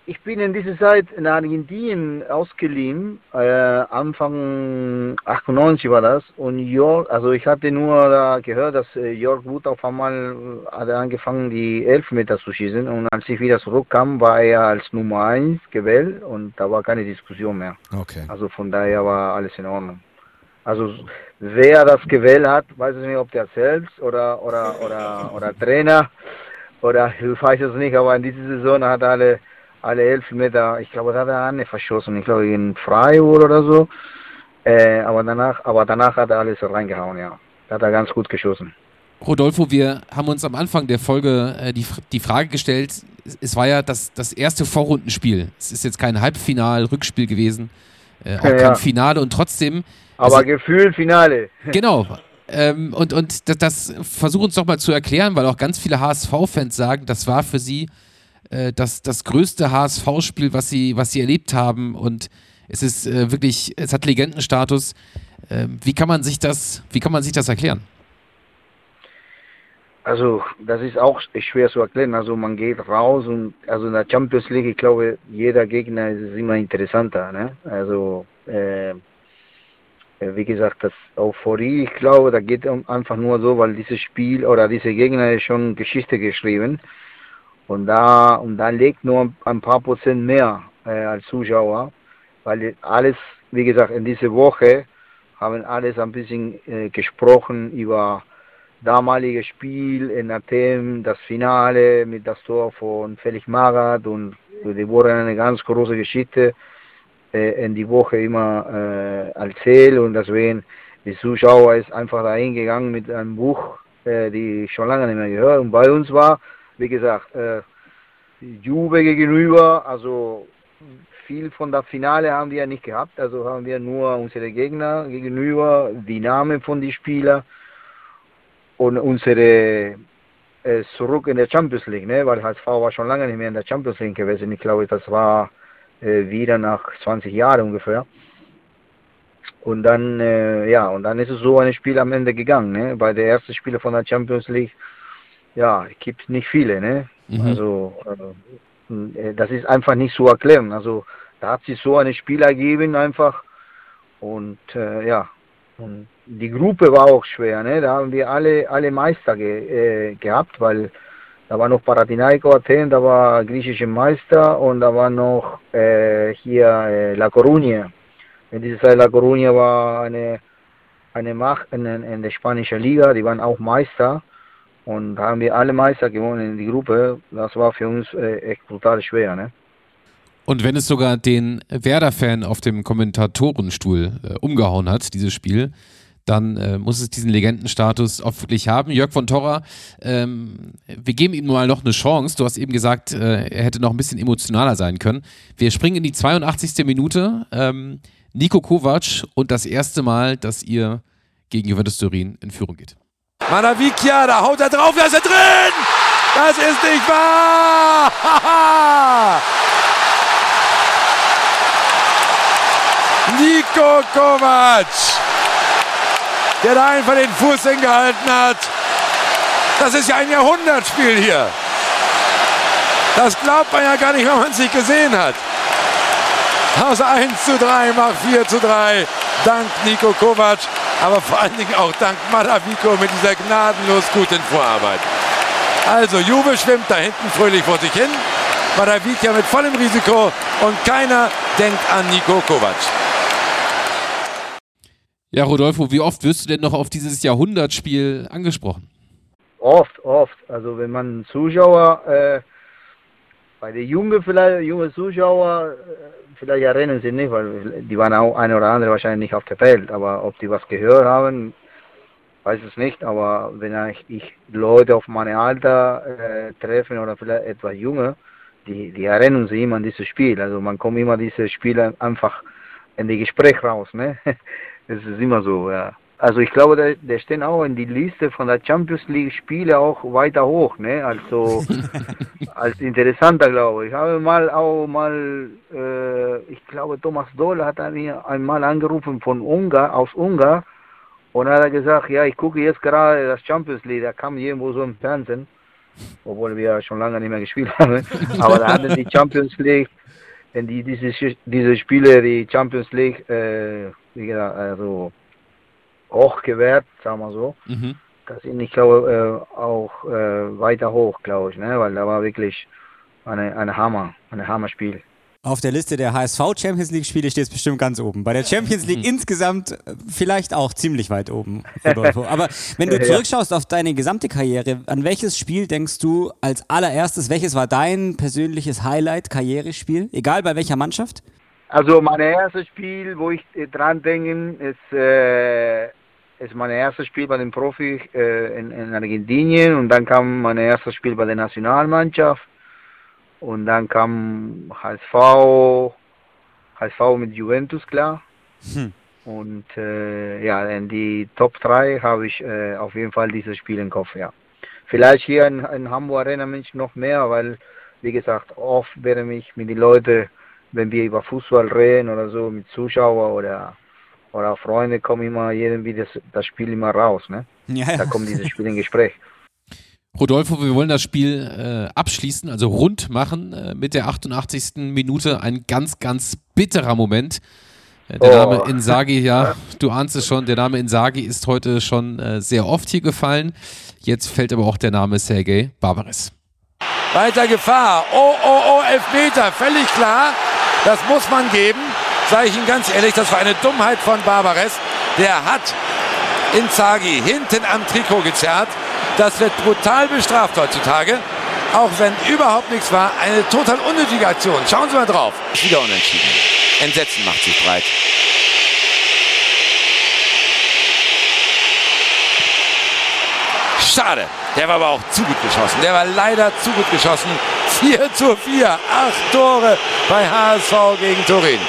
Ich bin in dieser Zeit in Argentinien ausgeliehen, äh, Anfang 98 war das. Und Jörg, also ich hatte nur da gehört, dass äh, Jörg Wood auf einmal äh, hat angefangen, die Elfmeter zu schießen. Und als ich wieder zurückkam, war er als Nummer 1 gewählt und da war keine Diskussion mehr. Okay. Also von daher war alles in Ordnung. Also wer das gewählt hat, weiß ich nicht, ob der selbst oder oder oder oder Trainer oder ich weiß es nicht, aber in dieser Saison hat er alle alle Elfmeter, ich glaube, da hat er eine verschossen, ich glaube in Freiburg oder so. Äh, aber danach, aber danach hat er alles reingehauen, ja. Da hat er ganz gut geschossen. Rodolfo, wir haben uns am Anfang der Folge äh, die, die Frage gestellt, es, war ja das, das erste Vorrundenspiel. Es ist jetzt kein Halbfinal-Rückspiel gewesen. äh, auch Ja, kein. Finale und trotzdem. Aber also- Gefühl Finale. Genau. Ähm, und und das, das versuch uns doch mal zu erklären, weil auch ganz viele HSV-Fans sagen, das war für sie äh, das, das größte HSV-Spiel, was sie, was sie erlebt haben. Und es ist äh, wirklich, es hat Legendenstatus. Ähm, wie kann man sich das, wie kann man sich das erklären? Also, das ist auch schwer zu erklären. Also, man geht raus und, also in der Champions League, ich glaube, jeder Gegner ist immer interessanter, ne? Also, äh, äh, wie gesagt, das Euphorie, ich glaube, da geht einfach nur so, weil dieses Spiel oder diese Gegner ist schon Geschichte geschrieben. Und da, und da legt nur ein paar Prozent mehr äh, als Zuschauer, weil alles, wie gesagt, in dieser Woche haben alles ein bisschen äh, gesprochen über damalige Spiel in Athen, das Finale mit das Tor von Felix Magath und die wurde eine ganz große Geschichte äh, in die Woche immer äh, erzählt. Und deswegen die Zuschauer ist einfach dahin gegangen mit einem Buch, äh, die schon lange nicht mehr gehört. Und bei uns war, wie gesagt, äh, Juve gegenüber, also viel von der Finale haben wir nicht gehabt, also haben wir nur unsere Gegner gegenüber, die Namen von den Spielern und unsere äh, zurück in der Champions League, ne? weil HSV war schon lange nicht mehr in der Champions League gewesen. Ich glaube, das war äh, wieder nach 20 Jahren ungefähr. Und dann, äh, ja, und dann ist es so ein Spiel am Ende gegangen. Ne? Bei der ersten Spiele von der Champions League, ja, gibt nicht viele. Ne? Mhm. Also, äh, das ist einfach nicht zu erklären. Also, da hat sich so ein Spiel ergeben einfach. Und äh, ja, und die Gruppe war auch schwer, ne? Da haben wir alle, alle Meister ge, äh, gehabt, weil da war noch Panathinaiko Athen, da war griechische Meister und da war noch äh, hier äh, La Coruña. In dieser Zeit La Coruña war eine, eine Macht in, in der spanischen Liga, die waren auch Meister. Und haben wir alle Meister gewonnen in die Gruppe. Das war für uns äh, echt brutal schwer, ne? Und wenn es sogar den Werder-Fan auf dem Kommentatorenstuhl äh, umgehauen hat, dieses Spiel, dann äh, muss es diesen Legendenstatus auch wirklich haben. Jörg von Torra, ähm, wir geben ihm mal noch eine Chance. Du hast eben gesagt, äh, er hätte noch ein bisschen emotionaler sein können. Wir springen in die 82. Minute. Ähm, Nico Kovac und das erste Mal, dass ihr gegen Juventus Turin in Führung geht. Manavikia, da haut er drauf, da ist er drin! Das ist nicht wahr! Nico Kovac, der da einfach den Fuß hingehalten hat. Das ist ja ein Jahrhundertspiel hier. Das glaubt man ja gar nicht, wenn man es nicht gesehen hat. Aus 1 zu 3 macht 4 zu 3. Dank Nico Kovac, aber vor allen Dingen auch dank Madavico mit dieser gnadenlos guten Vorarbeit. Also Juve schwimmt da hinten fröhlich vor sich hin. Madavica mit vollem Risiko und keiner denkt an Nico Kovac. Ja, Rodolfo, wie oft wirst du denn noch auf dieses Jahrhundertspiel angesprochen? Oft, oft. Also wenn man Zuschauer, äh, bei den Jungen vielleicht, junge Zuschauer, äh, vielleicht erinnern sie nicht, weil die waren auch eine oder andere wahrscheinlich nicht auf der Welt, aber ob die was gehört haben, weiß es nicht. Aber wenn ich, Leute auf meine Alter äh, treffen oder vielleicht etwas junge, die, die erinnern sich immer an dieses Spiel. Also man kommt immer diese Spiele einfach in die Gespräch raus, ne? Es ist immer so, ja. Also ich glaube, der, der stehen auch in die Liste von der Champions League Spiele auch weiter hoch, ne? Also als interessanter, glaube ich. Ich habe mal auch mal, äh, ich glaube, Thomas Doll hat mir einmal angerufen von Ungar, aus Ungar und hat er gesagt, ja, ich gucke jetzt gerade das Champions League, da kam irgendwo so im Fernsehen, obwohl wir schon lange nicht mehr gespielt haben, aber da hatten die Champions League, wenn die diese, diese Spiele, die Champions League, äh, wie gesagt, also hoch gewährt, sagen wir so. Mhm. Das sind, ich glaube, äh, auch äh, weiter hoch, glaube ich, ne? weil da war wirklich eine, eine Hammer, ein Hammerspiel. Auf der Liste der HSV Champions League Spiele steht es bestimmt ganz oben. Bei der Champions League insgesamt äh, vielleicht auch ziemlich weit oben, Rodolfo. Aber wenn du zurückschaust auf deine gesamte Karriere, an welches Spiel denkst du als allererstes, welches war dein persönliches Highlight, Karrierespiel, egal bei welcher Mannschaft? Also mein erstes Spiel, wo ich äh, dran denke, ist, äh, ist mein erstes Spiel bei den Profis äh, in, in Argentinien und dann kam mein erstes Spiel bei der Nationalmannschaft und dann kam HSV, HSV mit Juventus klar. Hm. Und äh, ja, in die Top 3 habe ich äh, auf jeden Fall dieses Spiel im Kopf, ja. Vielleicht hier in, in Hamburg Arena München noch mehr, weil, wie gesagt, oft werde mich mit den Leuten, wenn wir über Fußball reden oder so, mit Zuschauern oder, oder Freunde, kommen immer irgendwie das, das Spiel immer raus, ne? Ja, Da ja. kommen diese Spiele in Gespräch. Rodolfo, wir wollen das Spiel äh, abschließen, also rund machen äh, mit der 88. Minute. Ein ganz, ganz bitterer Moment. Äh, der Oh. Name Insagi, ja, du ahnst es schon, der Name Insagi ist heute schon äh, sehr oft hier gefallen. Jetzt fällt aber auch der Name Sergei Barbares. Weiter Gefahr. Oh, oh, oh, Elfmeter. Völlig klar. Das muss man geben. Sage ich Ihnen ganz ehrlich, das war eine Dummheit von Barbares. Der hat Inzaghi hinten am Trikot gezerrt. Das wird brutal bestraft heutzutage. Auch wenn überhaupt nichts war. Eine total unnötige Aktion. Schauen Sie mal drauf. Ist wieder unentschieden. Entsetzen macht sich breit. Schade. Der war aber auch zu gut geschossen. Der war leider zu gut geschossen. 4 zu 4. Acht Tore bei HSV gegen Turin.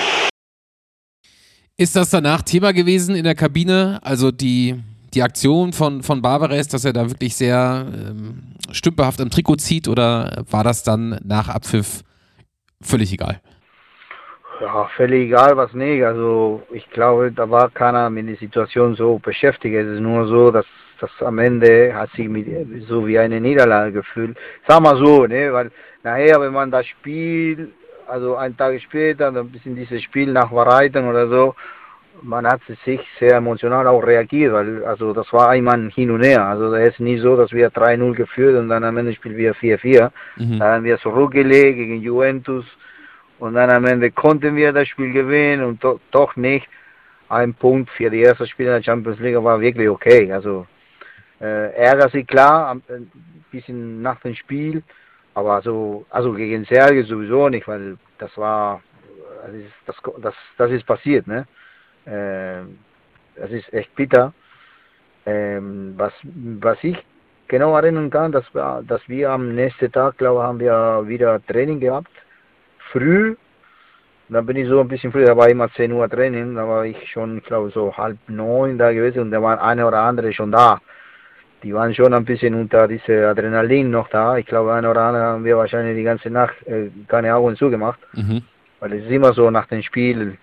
Ist das danach Thema gewesen in der Kabine? Also die, die Aktion von, von Barbares, dass er da wirklich sehr ähm, stümperhaft am Trikot zieht oder war das dann nach Abpfiff völlig egal? Ja, völlig egal, was nicht. Also ich glaube, da war keiner mit der Situation so beschäftigt. Es ist nur so, dass das am Ende hat sich mit, so wie eine Niederlage gefühlt. Sag mal so, ne, weil nachher, wenn man das Spiel, also einen Tag später, ein bisschen dieses Spiel nachbereiten oder so, man hat sich sehr emotional auch reagiert, weil also das war einmal hin und her. Also es ist nicht so, dass wir 3-0 geführt und dann am Ende spielen wir 4-4. Mhm. Da haben wir zurückgelegt gegen Juventus und dann am Ende konnten wir das Spiel gewinnen und do, doch nicht. Ein Punkt für die erste Spiel in der Champions League war wirklich okay. Also äh, Ärger sich klar, ein bisschen nach dem Spiel, aber so, also gegen Serbien sowieso nicht, weil das war, das ist, das, das, das ist passiert, ne? Ähm, das ist echt bitter. Ähm, was, was ich genau erinnern kann, dass wir, dass wir am nächsten Tag, glaube ich, haben wir wieder Training gehabt. Früh. Dann bin ich so ein bisschen früh, da war immer 10 Uhr Training, da war ich schon, glaube, so halb neun da gewesen und da waren eine oder andere schon da. Die waren schon ein bisschen unter diese Adrenalin noch da. Ich glaube, eine oder andere haben wir wahrscheinlich die ganze Nacht äh, keine Augen zugemacht. Mhm. Weil es ist immer so nach dem Spiel,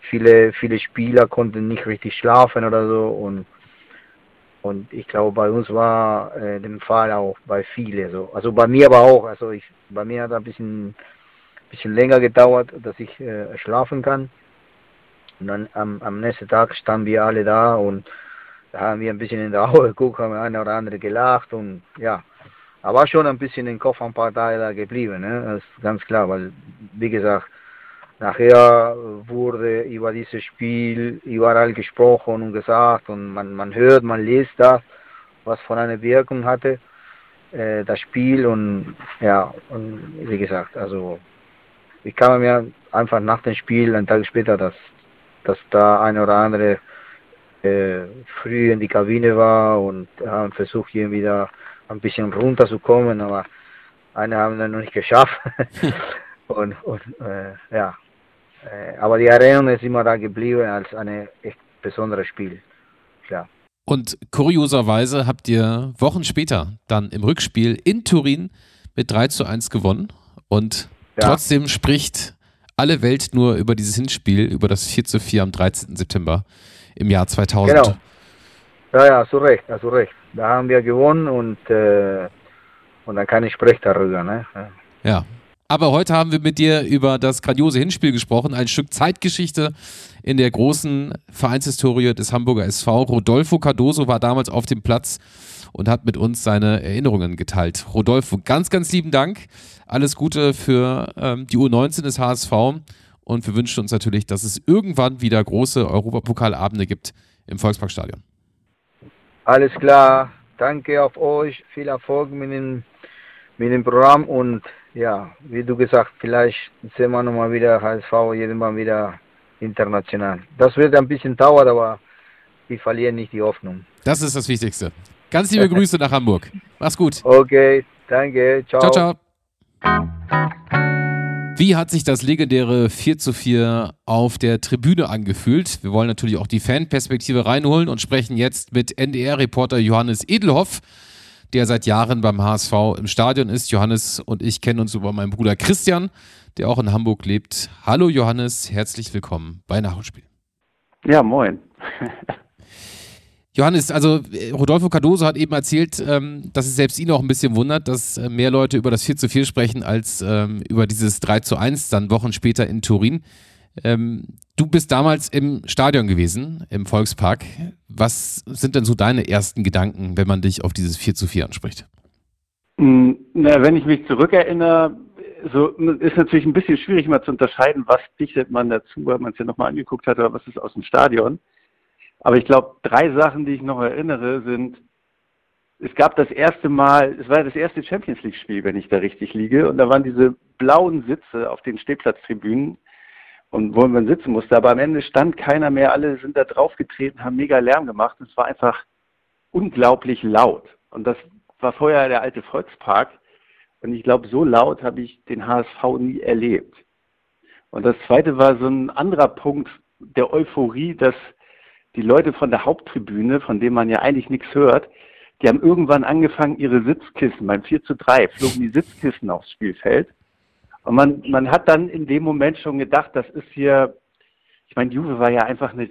viele, viele Spieler konnten nicht richtig schlafen oder so und und ich glaube bei uns war äh, dem Fall auch bei vielen so. Also bei mir aber auch. Also ich bei mir hat ein bisschen bisschen länger gedauert, dass ich äh, schlafen kann. Und dann am, am nächsten Tag standen wir alle da und da haben wir ein bisschen in der Auge geguckt, haben einer oder andere gelacht und ja. Aber schon ein bisschen im Kopf ein paar Tage geblieben, ne? Das ist ganz klar, weil wie gesagt, Nachher wurde über dieses Spiel überall gesprochen und gesagt und man, man hört, man liest das, was von einer Wirkung hatte, äh, das Spiel und ja, und wie gesagt, also ich kann mir einfach nach dem Spiel, einen Tag später, dass, dass da ein oder andere äh, früh in die Kabine war und haben versucht, irgendwie da ein bisschen runterzukommen, aber eine haben dann noch nicht geschafft. und und äh, ja, äh, aber die Erinnerung ist immer da geblieben als ein echt besonderes Spiel. Klar. Und kurioserweise habt ihr Wochen später dann im Rückspiel in Turin mit 3 zu 1 gewonnen. Und Ja. trotzdem spricht alle Welt nur über dieses Hinspiel, über das 4 zu 4 am 13. September im Jahr 2000. Genau. Ja, ja, hast du recht, hast du recht. Da haben wir gewonnen und, äh, und dann kann ich sprechen darüber. Ne? Ja. Ja. Aber heute haben wir mit dir über das grandiose Hinspiel gesprochen, ein Stück Zeitgeschichte in der großen Vereinshistorie des Hamburger SV. Rodolfo Cardoso war damals auf dem Platz und hat mit uns seine Erinnerungen geteilt. Rodolfo, ganz, ganz lieben Dank. Alles Gute für ähm, die U19 des HSV und wir wünschen uns natürlich, dass es irgendwann wieder große Europapokalabende gibt im Volksparkstadion. Alles klar, danke auf euch, viel Erfolg mit dem, mit dem Programm und ja, wie du gesagt, vielleicht sehen wir nochmal wieder HSV irgendwann wieder international. Das wird ein bisschen dauern, aber wir verlieren nicht die Hoffnung. Das ist das Wichtigste. Ganz liebe Grüße nach Hamburg. Mach's gut. Okay, danke, Ciao, ciao. Wie hat sich das legendäre 4 zu 4 auf der Tribüne angefühlt? Wir wollen natürlich auch die Fanperspektive reinholen und sprechen jetzt mit NDR-Reporter Johannes Edelhoff, der seit Jahren beim HSV im Stadion ist. Johannes und ich kennen uns über meinen Bruder Christian, der auch in Hamburg lebt. Hallo Johannes, herzlich willkommen bei Nachholspiel. Ja, moin. Johannes, also äh, Rodolfo Cardoso hat eben erzählt, ähm, dass es selbst ihn auch ein bisschen wundert, dass äh, mehr Leute über das 4 zu 4 sprechen als ähm, über dieses 3 zu 1 dann Wochen später in Turin. Ähm, du bist damals im Stadion gewesen, im Volkspark. Was sind denn so deine ersten Gedanken, wenn man dich auf dieses 4 zu 4 anspricht? Hm, na, wenn ich mich zurückerinnere, so ist natürlich ein bisschen schwierig mal zu unterscheiden, was dichtet man dazu, weil man es ja nochmal angeguckt hat, oder was ist aus dem Stadion. Aber ich glaube, drei Sachen, die ich noch erinnere, sind, es gab das erste Mal, es war das erste Champions League-Spiel, wenn ich da richtig liege, und da waren diese blauen Sitze auf den Stehplatztribünen und wo man sitzen musste. Aber am Ende stand keiner mehr, alle sind da draufgetreten, haben mega Lärm gemacht. Es war einfach unglaublich laut. Und das war vorher der alte Volkspark. Und ich glaube, so laut habe ich den HSV nie erlebt. Und das zweite war so ein anderer Punkt der Euphorie, dass die Leute von der Haupttribüne, von denen man ja eigentlich nichts hört, die haben irgendwann angefangen, ihre Sitzkissen, beim 4 zu 3 flogen die Sitzkissen aufs Spielfeld. Und man, man hat dann in dem Moment schon gedacht, das ist hier, ich meine, Juve war ja einfach eine,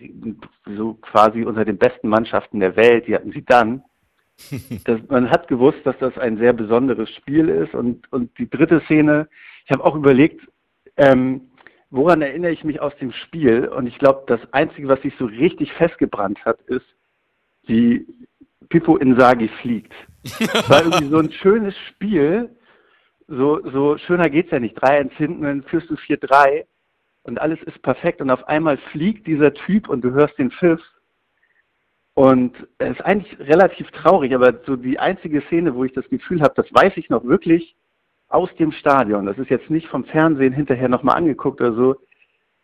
so quasi unter den besten Mannschaften der Welt, die hatten sie dann. Das, man hat gewusst, dass das ein sehr besonderes Spiel ist. Und, und die dritte Szene, ich habe auch überlegt, ähm, woran erinnere ich mich aus dem Spiel? Und ich glaube, das Einzige, was sich so richtig festgebrannt hat, ist, wie Pippo Insagi fliegt. Es war irgendwie so ein schönes Spiel. So, so schöner geht's ja nicht. 3-1 hinten, dann führst du 4-3 und alles ist perfekt. Und auf einmal fliegt dieser Typ und du hörst den Pfiff. Und es ist eigentlich relativ traurig, aber so die einzige Szene, wo ich das Gefühl habe, das weiß ich noch wirklich, aus dem Stadion, das ist jetzt nicht vom Fernsehen hinterher nochmal angeguckt oder so,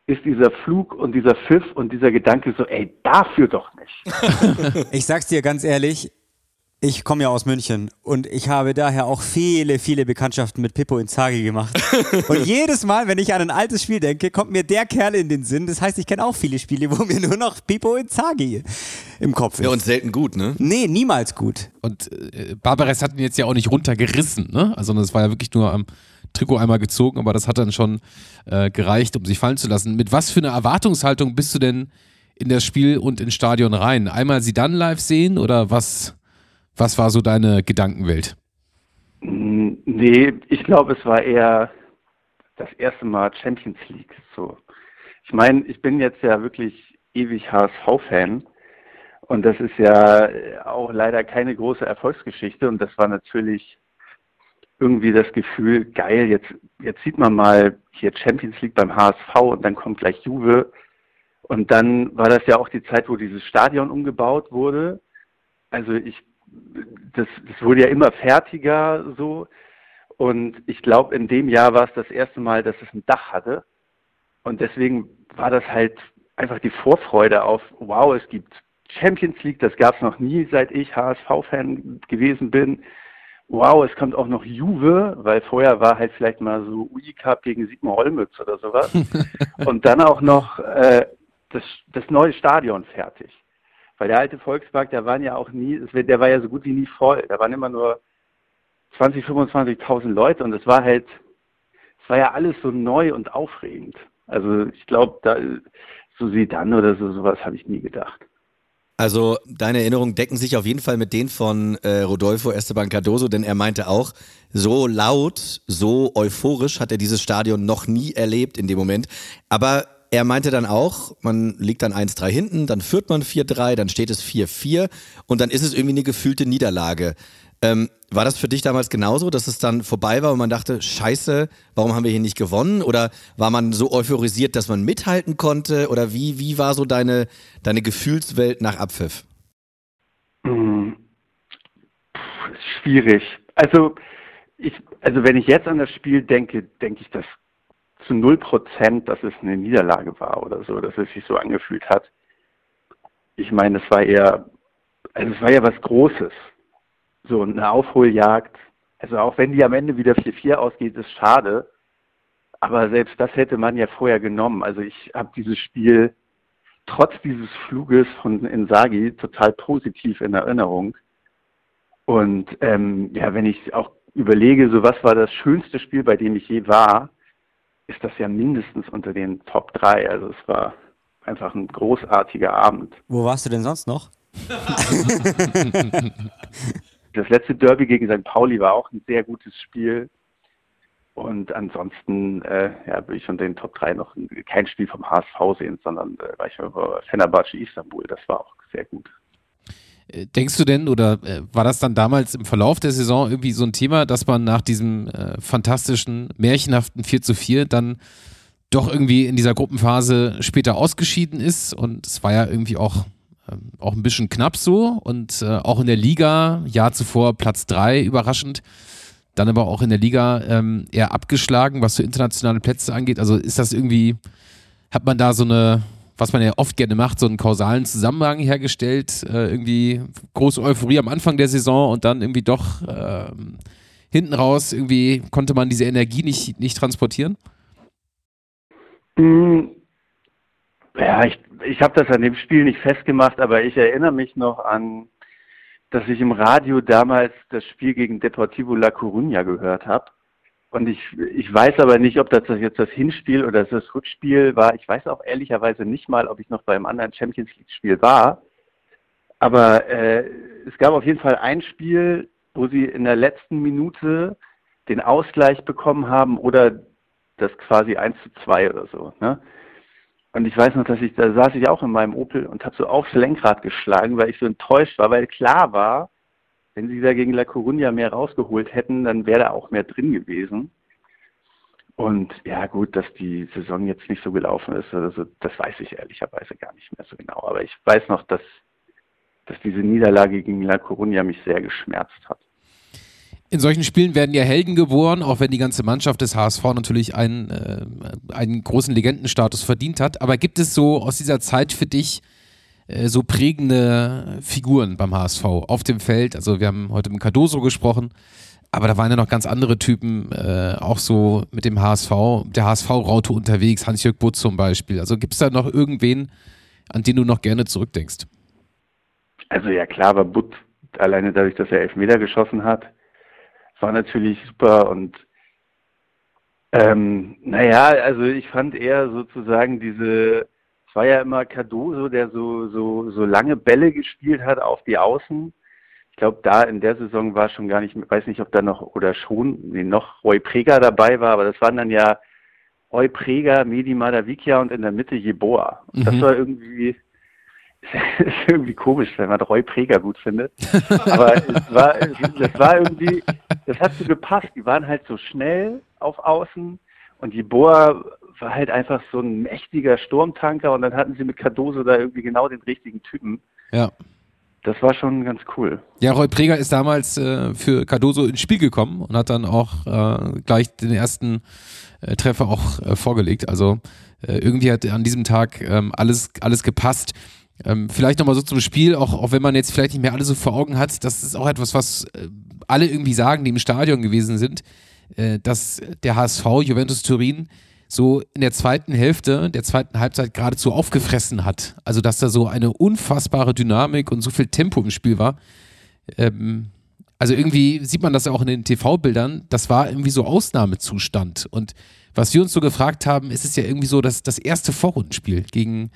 ist dieser Flug und dieser Pfiff und dieser Gedanke so, ey, dafür doch nicht. ich sag's dir ganz ehrlich, ich komme ja aus München und ich habe daher auch viele, viele Bekanntschaften mit Pippo Inzaghi gemacht. Und jedes Mal, wenn ich an ein altes Spiel denke, kommt mir der Kerl in den Sinn. Das heißt, ich kenne auch viele Spiele, wo mir nur noch Pippo Inzaghi im Kopf ist. Ja, und selten gut, ne? Nee, niemals gut. Und äh, Barbares hat ihn jetzt ja auch nicht runtergerissen, ne? Also das war ja wirklich nur am Trikot einmal gezogen, aber das hat dann schon äh, gereicht, um sich fallen zu lassen. Mit was für einer Erwartungshaltung bist du denn in das Spiel und ins Stadion rein? Einmal sie dann live sehen oder was? Was war so deine Gedankenwelt? Nee, ich glaube, es war eher das erste Mal Champions League. So. Ich meine, ich bin jetzt ja wirklich ewig HSV-Fan und das ist ja auch leider keine große Erfolgsgeschichte und das war natürlich irgendwie das Gefühl, geil, jetzt, jetzt sieht man mal hier Champions League beim HSV und dann kommt gleich Juve. Und dann war das ja auch die Zeit, wo dieses Stadion umgebaut wurde. Also ich das, das wurde ja immer fertiger so. Und ich glaube, in dem Jahr war es das erste Mal, dass es ein Dach hatte. Und deswegen war das halt einfach die Vorfreude auf, wow, es gibt Champions League, das gab es noch nie, seit ich HSV-Fan gewesen bin. Wow, es kommt auch noch Juve, weil vorher war halt vielleicht mal so UI Cup gegen Sigmar Olmütz oder sowas. Und dann auch noch äh, das, das neue Stadion fertig. Weil der alte Volkspark, der waren ja auch nie, der war ja so gut wie nie voll. Da waren immer nur 20, 25.000 Leute und es war halt, es war ja alles so neu und aufregend. Also ich glaube, da so sie dann oder so sowas habe ich nie gedacht. Also deine Erinnerungen decken sich auf jeden Fall mit denen von äh, Rodolfo Esteban Cardoso, denn er meinte auch, so laut, so euphorisch hat er dieses Stadion noch nie erlebt in dem Moment. Aber er meinte dann auch, man liegt dann 1-3 hinten, dann führt man 4-3, dann steht es 4-4 und dann ist es irgendwie eine gefühlte Niederlage. Ähm, war das für dich damals genauso, dass es dann vorbei war und man dachte, scheiße, warum haben wir hier nicht gewonnen? Oder war man so euphorisiert, dass man mithalten konnte? Oder wie, wie war so deine, deine Gefühlswelt nach Abpfiff? Hm. Schwierig. Also, ich, also wenn ich jetzt an das Spiel denke, denke ich, das zu null Prozent, dass es eine Niederlage war oder so, dass es sich so angefühlt hat. Ich meine, es war eher, also es war ja was Großes. So eine Aufholjagd. Also auch wenn die am Ende wieder 4-4 ausgeht, ist schade. aber selbst das hätte man ja vorher genommen. Also ich habe dieses Spiel trotz dieses Fluges von Insagi total positiv in Erinnerung. Und ähm, ja, wenn ich auch überlege, so was war das schönste Spiel, bei dem ich je war, ist das ja mindestens unter den Top 3. Also es war einfach ein großartiger Abend. Wo warst du denn sonst noch? das letzte Derby gegen St. Pauli war auch ein sehr gutes Spiel. Und ansonsten äh, ja, will ich von den Top 3 noch kein Spiel vom HSV sehen, sondern äh, war ich über Fenerbahce Istanbul. Das war auch sehr gut. Äh, denkst du denn, oder äh, war das dann damals im Verlauf der Saison irgendwie so ein Thema, dass man nach diesem äh, fantastischen, märchenhaften 4 zu 4 dann doch irgendwie in dieser Gruppenphase später ausgeschieden ist? Und es war ja irgendwie auch, ähm, auch ein bisschen knapp so und äh, auch in der Liga, Jahr zuvor Platz 3, überraschend dann aber auch in der Liga ähm, eher abgeschlagen, was so internationale Plätze angeht. Also ist das irgendwie, hat man da so eine, was man ja oft gerne macht, so einen kausalen Zusammenhang hergestellt, äh, irgendwie große Euphorie am Anfang der Saison und dann irgendwie doch äh, hinten raus, irgendwie konnte man diese Energie nicht, nicht transportieren? Hm, ja, ich, ich habe das an dem Spiel nicht festgemacht, aber ich erinnere mich noch an dass ich im Radio damals das Spiel gegen Deportivo La Coruña gehört habe. Und ich, ich weiß aber nicht, ob das jetzt das Hinspiel oder das Rückspiel war. Ich weiß auch ehrlicherweise nicht mal, ob ich noch beim anderen Champions League-Spiel war. Aber äh, es gab auf jeden Fall ein Spiel, wo sie in der letzten Minute den Ausgleich bekommen haben oder das quasi 1 zu 2 oder so. Ne? Und ich weiß noch, dass ich, da saß ich auch in meinem Opel und habe so aufs Lenkrad geschlagen, weil ich so enttäuscht war, weil klar war, wenn sie da gegen La Coruña mehr rausgeholt hätten, dann wäre da auch mehr drin gewesen. Und ja gut, dass die Saison jetzt nicht so gelaufen ist, also das weiß ich ehrlicherweise gar nicht mehr so genau. Aber ich weiß noch, dass, dass diese Niederlage gegen La Coruña mich sehr geschmerzt hat. In solchen Spielen werden ja Helden geboren, auch wenn die ganze Mannschaft des HSV natürlich einen, äh, einen großen Legendenstatus verdient hat. Aber gibt es so aus dieser Zeit für dich so prägende Figuren beim HSV auf dem Feld? Also wir haben heute mit Cardoso gesprochen, aber da waren ja noch ganz andere Typen, äh, auch so mit dem HSV, der HSV-Raute unterwegs, Hans-Jörg Butt zum Beispiel. Also gibt es da noch irgendwen, an den du noch gerne zurückdenkst? Also ja klar war Butt alleine dadurch, dass er Elfmeter geschossen hat war natürlich super und ähm, naja, also ich fand eher sozusagen diese, es war ja immer Cardoso, der so, so, so lange Bälle gespielt hat auf die Außen. Ich glaube, da in der Saison war schon gar nicht, weiß nicht, ob da noch oder schon nee, noch Roy Preger dabei war, aber das waren dann ja Roy Preger, Medi Madavikia und in der Mitte Jeboa. Mhm. Das war irgendwie, ist irgendwie komisch, wenn man Roy Preger gut findet. Aber es war, das war irgendwie, das hat so gepasst. Die waren halt so schnell auf Außen und die Boa war halt einfach so ein mächtiger Sturmtanker und dann hatten sie mit Cardoso da irgendwie genau den richtigen Typen. Ja. Das war schon ganz cool. Ja, Roy Preger ist damals äh, für Cardoso ins Spiel gekommen und hat dann auch äh, gleich den ersten äh, Treffer auch äh, vorgelegt. Also äh, irgendwie hat an diesem Tag ähm, alles, alles gepasst. Ähm, vielleicht nochmal so zum Spiel, auch, auch wenn man jetzt vielleicht nicht mehr alle so vor Augen hat, das ist auch etwas, was äh, alle irgendwie sagen, die im Stadion gewesen sind, dass der HSV Juventus Turin so in der zweiten Hälfte, der zweiten Halbzeit geradezu aufgefressen hat. Also dass da so eine unfassbare Dynamik und so viel Tempo im Spiel war. Ähm, also irgendwie sieht man das ja auch in den TV-Bildern, das war irgendwie so Ausnahmezustand. Und was wir uns so gefragt haben, ist es ja irgendwie so, dass das erste Vorrundenspiel gegen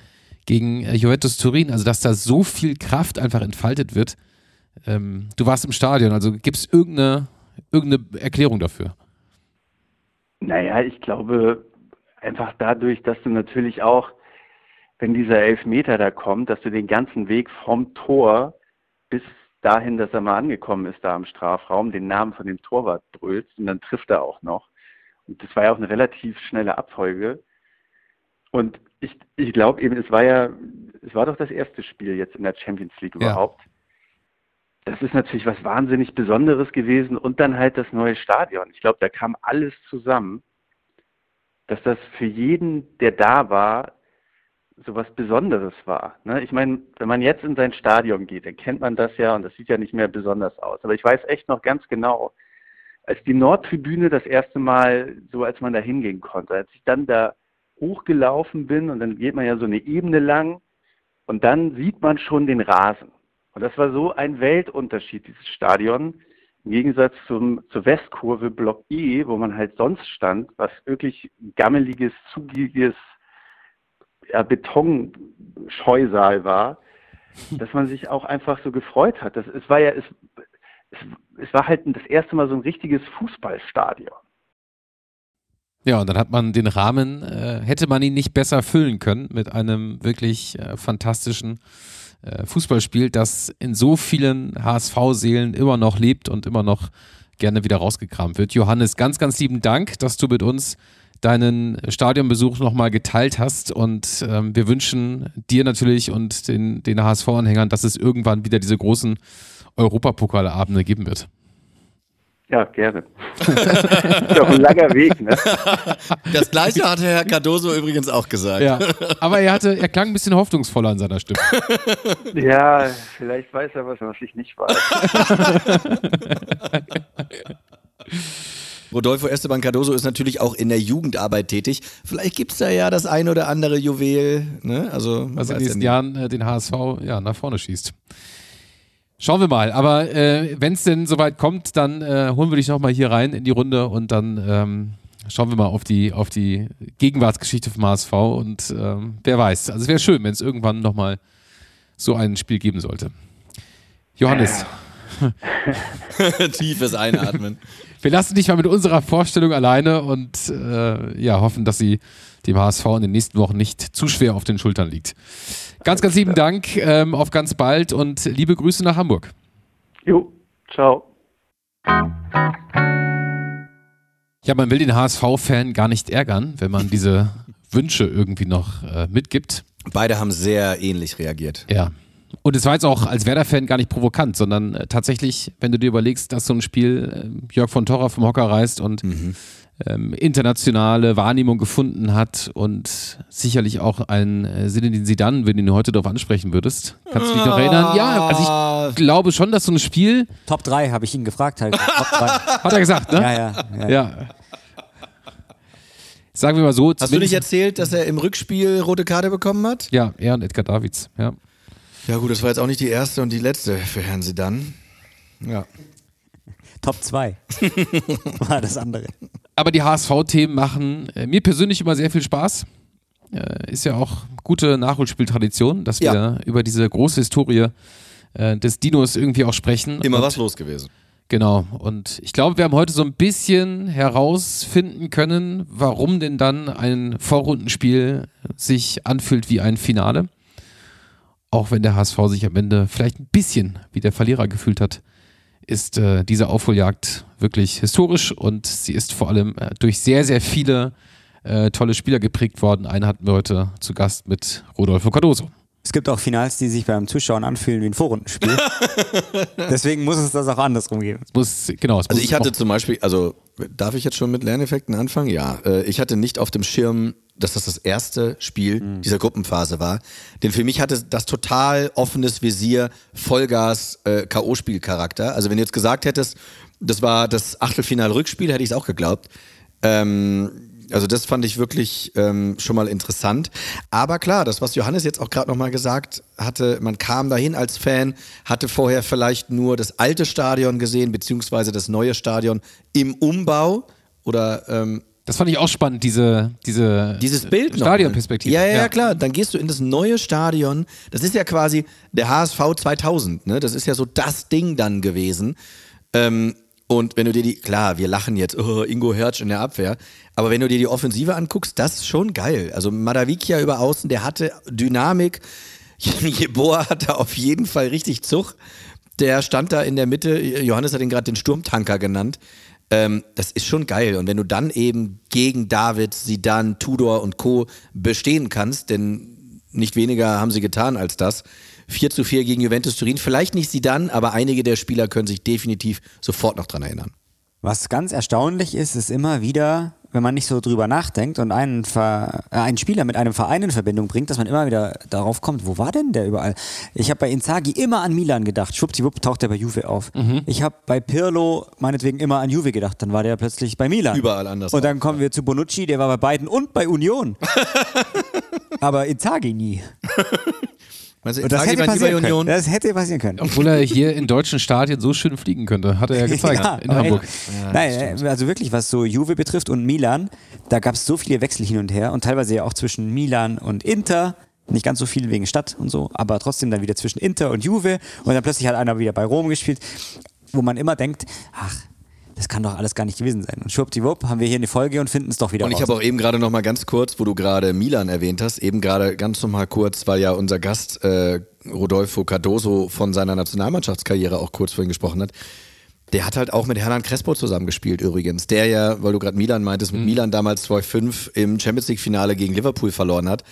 gegen äh, Juventus Turin, also dass da so viel Kraft einfach entfaltet wird. Ähm, du warst im Stadion, also gibt es irgendeine, irgendeine Erklärung dafür? Naja, ich glaube einfach dadurch, dass du natürlich auch, wenn dieser Elfmeter da kommt, dass du den ganzen Weg vom Tor bis dahin, dass er mal angekommen ist da im Strafraum, den Namen von dem Torwart brüllst und dann trifft er auch noch. Und das war ja auch eine relativ schnelle Abfolge. Und ich, ich glaube eben, es war ja, es war doch das erste Spiel jetzt in der Champions League überhaupt. Ja. Das ist natürlich was wahnsinnig Besonderes gewesen und dann halt das neue Stadion. Ich glaube, da kam alles zusammen, dass das für jeden, der da war, so was Besonderes war. Ne? Ich meine, wenn man jetzt in sein Stadion geht, dann kennt man das ja und das sieht ja nicht mehr besonders aus. Aber ich weiß echt noch ganz genau, als die Nordtribüne das erste Mal, so als man da hingehen konnte, als ich dann da hochgelaufen bin und dann geht man ja so eine Ebene lang und dann sieht man schon den Rasen. Und das war so ein Weltunterschied, dieses Stadion, im Gegensatz zum, zur Westkurve Block E, wo man halt sonst stand, was wirklich gammeliges, zugiges ja, Betonscheusal war, dass man sich auch einfach so gefreut hat. Das, es war ja, es, es, es war halt das erste Mal so ein richtiges Fußballstadion. Ja, und dann hat man den Rahmen, äh, hätte man ihn nicht besser füllen können mit einem wirklich äh, fantastischen äh, Fußballspiel, das in so vielen HSV-Seelen immer noch lebt und immer noch gerne wieder rausgekramt wird. Johannes, ganz, ganz lieben Dank, dass du mit uns deinen Stadionbesuch nochmal geteilt hast und ähm, wir wünschen dir natürlich und den, den HSV-Anhängern, dass es irgendwann wieder diese großen Europapokalabende geben wird. Ja, gerne. ist doch ein langer Weg, ne? Das gleiche hatte Herr Cardoso übrigens auch gesagt. Ja, aber er hatte, er klang ein bisschen hoffnungsvoller an seiner Stimme. Ja, vielleicht weiß er was, was ich nicht weiß. Rodolfo Esteban Cardoso ist natürlich auch in der Jugendarbeit tätig. Vielleicht gibt es da ja das ein oder andere Juwel, ne? Also, Was in weiß den nächsten. Jahren äh, den HSV ja, nach vorne schießt. Schauen wir mal. Aber äh, wenn es denn soweit kommt, dann äh, holen wir dich nochmal hier rein in die Runde und dann ähm, schauen wir mal auf die, auf die Gegenwartsgeschichte vom HSV und ähm, wer weiß. Also es wäre schön, wenn es irgendwann nochmal so ein Spiel geben sollte. Johannes, Tiefes Einatmen. wir lassen dich mal mit unserer Vorstellung alleine und äh, ja, hoffen, dass sie dem HSV in den nächsten Wochen nicht zu schwer auf den Schultern liegt. Ganz, ganz lieben Dank, ähm, auf ganz bald und liebe Grüße nach Hamburg. Jo, ciao. Ja, man will den HSV-Fan gar nicht ärgern, wenn man diese Wünsche irgendwie noch äh, mitgibt. Beide haben sehr ähnlich reagiert. Ja. Und es war jetzt auch als Werder-Fan gar nicht provokant, sondern äh, tatsächlich, wenn du dir überlegst, dass so ein Spiel äh, Jörg von Torra vom Hocker reißt und ähm, internationale Wahrnehmung gefunden hat und sicherlich auch ein äh, Zinedine Zidane, wenn du ihn heute darauf ansprechen würdest. Kannst du dich noch erinnern? Ja, also ich glaube schon, dass so ein Spiel, Top 3 habe ich ihn gefragt. Halt. Top 3. hat er gesagt, ne? Ja, ja, ja. Ja. Sagen wir mal so. Hast du nicht erzählt, dass er im Rückspiel rote Karte bekommen hat? Ja, er und Edgar Davids, ja. Ja gut, das war jetzt auch nicht die erste und die letzte für Herrn Sedan. Ja. Top 2 war das andere. Aber die HSV-Themen machen äh, mir persönlich immer sehr viel Spaß. Äh, ist ja auch gute Nachholspieltradition, dass wir Ja. über diese große Historie äh, des Dinos irgendwie auch sprechen. Immer Und- was los gewesen. Genau. Und ich glaube, wir haben heute so ein bisschen herausfinden können, warum denn dann ein Vorrundenspiel sich anfühlt wie ein Finale. Auch wenn der HSV sich am Ende vielleicht ein bisschen wie der Verlierer gefühlt hat, ist äh, diese Aufholjagd wirklich historisch und sie ist vor allem äh, durch sehr, sehr viele äh, tolle Spieler geprägt worden. Einen hatten wir heute zu Gast mit Rodolfo Cardoso. Es gibt auch Finals, die sich beim Zuschauen anfühlen wie ein Vorrundenspiel. Deswegen muss es das auch andersrum geben. Es muss, genau, es Also muss ich hatte zum Beispiel, also darf ich jetzt schon mit Lerneffekten anfangen? Ja. Äh, ich hatte nicht auf dem Schirm, dass das das erste Spiel dieser Gruppenphase war. Denn für mich hatte das total offenes Visier, Vollgas, äh, K.O.-Spielcharakter. Also wenn du jetzt gesagt hättest, das war das Achtelfinal-Rückspiel, hätte ich es auch geglaubt. Ähm, also das fand ich wirklich ähm, schon mal interessant. Aber klar, das, was Johannes jetzt auch gerade nochmal gesagt hatte, man kam dahin als Fan, hatte vorher vielleicht nur das alte Stadion gesehen, beziehungsweise das neue Stadion im Umbau oder ähm, Das fand ich auch spannend, diese, diese dieses Bild noch. Stadionperspektive. Ja, ja, ja, klar. Dann gehst du in das neue Stadion. Das ist ja quasi der HSV 2000. Ne? Das ist ja so das Ding dann gewesen. Ähm, und wenn du dir die, klar, wir lachen jetzt, oh, Ingo Hertz in der Abwehr, aber wenn du dir die Offensive anguckst, das ist schon geil. Also Madavikia über außen, der hatte Dynamik. Jeboa hatte auf jeden Fall richtig Zug. Der stand da in der Mitte, Johannes hat ihn gerade den Sturmtanker genannt. Ähm, das ist schon geil. Und wenn du dann eben gegen David, Sidan, Tudor und Co. bestehen kannst, denn nicht weniger haben sie getan als das. 4 zu 4 gegen Juventus Turin. Vielleicht nicht Sidan, aber einige der Spieler können sich definitiv sofort noch dran erinnern. Was ganz erstaunlich ist, ist immer wieder, wenn man nicht so drüber nachdenkt und einen, Ver, äh, einen Spieler mit einem Verein in Verbindung bringt, dass man immer wieder darauf kommt, wo war denn der überall? Ich habe bei Inzaghi immer an Milan gedacht, schwuppdiwupp taucht er bei Juve auf. Ich habe bei Pirlo meinetwegen immer an Juve gedacht, dann war der plötzlich bei Milan. Überall anders Und dann auch, kommen wir zu Bonucci, der war bei beiden und bei Union. Aber Inzaghi nie. Und das hätte passieren können. Das hätte passieren können. Obwohl er hier in deutschen Stadien so schön fliegen könnte, hat er ja gezeigt Ja, in Hamburg. echt. Nein, äh, also wirklich, was so Juve betrifft und Milan, da gab es so viele Wechsel hin und her und teilweise ja auch zwischen Milan und Inter. Nicht ganz so viel wegen Stadt und so, aber trotzdem dann wieder zwischen Inter und Juve und dann plötzlich hat einer wieder bei Rom gespielt, wo man immer denkt, ach, das kann doch alles gar nicht gewesen sein. Und schwuppdiwupp haben wir hier eine Folge und finden es doch wieder Und ich habe auch eben gerade noch mal ganz kurz, wo du gerade Milan erwähnt hast, eben gerade ganz noch mal kurz, weil ja unser Gast äh, Rodolfo Cardoso von seiner Nationalmannschaftskarriere auch kurz vorhin gesprochen hat. Der hat halt auch mit Hernan Crespo zusammengespielt übrigens, der ja, weil du gerade Milan meintest, mit Milan damals 2-5 im Champions League Finale gegen Liverpool verloren hat.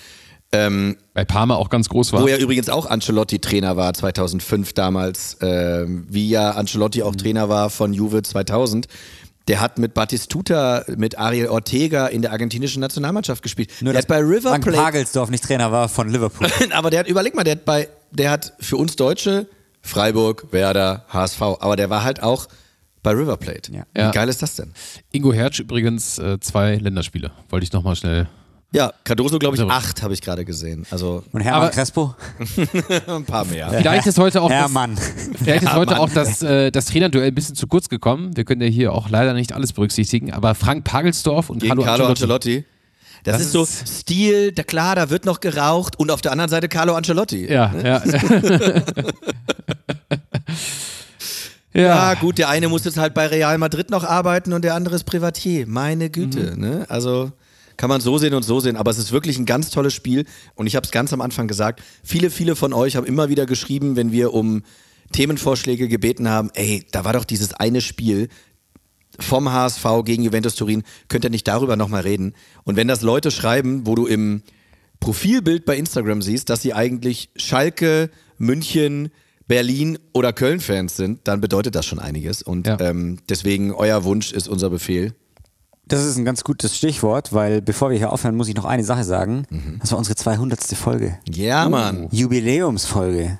Ähm, Bei Parma auch ganz groß war. wo ja übrigens auch Ancelotti Trainer war 2005 damals, ähm, wie ja Ancelotti Mhm. auch Trainer war von Juve 2000. Der hat mit Batistuta, mit Ariel Ortega in der argentinischen Nationalmannschaft gespielt. Nur, der dass hat bei River Frank Plate, Pagelsdorf nicht Trainer war von Liverpool. aber der hat, überleg mal, der hat bei, der hat für uns Deutsche Freiburg, Werder, HSV, aber der war halt auch bei River Plate. Ja. Wie Ja. geil ist das denn? Ingo Hertz übrigens äh, zwei Länderspiele. Wollte ich nochmal schnell. Ja, Cardoso glaube ich Also- acht habe ich gerade gesehen, also Und Hermann Aber- Crespo? ein paar mehr. Vielleicht ist heute auch das, Hermann. vielleicht ist heute auch das, äh, das Trainerduell ein bisschen zu kurz gekommen. Wir können ja hier auch leider nicht alles berücksichtigen, aber Frank Pagelsdorf und Gegen Carlo, Carlo Ancelotti. Ancelotti. Das, Das ist so Stil, da klar, da wird noch geraucht und auf der anderen Seite Carlo Ancelotti. Ja, ja. Ja, ja. gut, der eine muss jetzt halt bei Real Madrid noch arbeiten und der andere ist Privatier. Meine Güte, ne? Also kann man so sehen und so sehen, aber es ist wirklich ein ganz tolles Spiel und ich habe es ganz am Anfang gesagt, viele, viele von euch haben immer wieder geschrieben, wenn wir um Themenvorschläge gebeten haben, ey, da war doch dieses eine Spiel vom HSV gegen Juventus Turin, könnt ihr nicht darüber nochmal reden? Und wenn das Leute schreiben, wo du im Profilbild bei Instagram siehst, dass sie eigentlich Schalke, München, Berlin oder Köln-Fans sind, dann bedeutet das schon einiges. Und Ja. ähm, deswegen, euer Wunsch ist unser Befehl. Das ist ein ganz gutes Stichwort, weil bevor wir hier aufhören, muss ich noch eine Sache sagen. Mhm. Das war unsere 200. Folge. Ja, Mann. Jubiläumsfolge.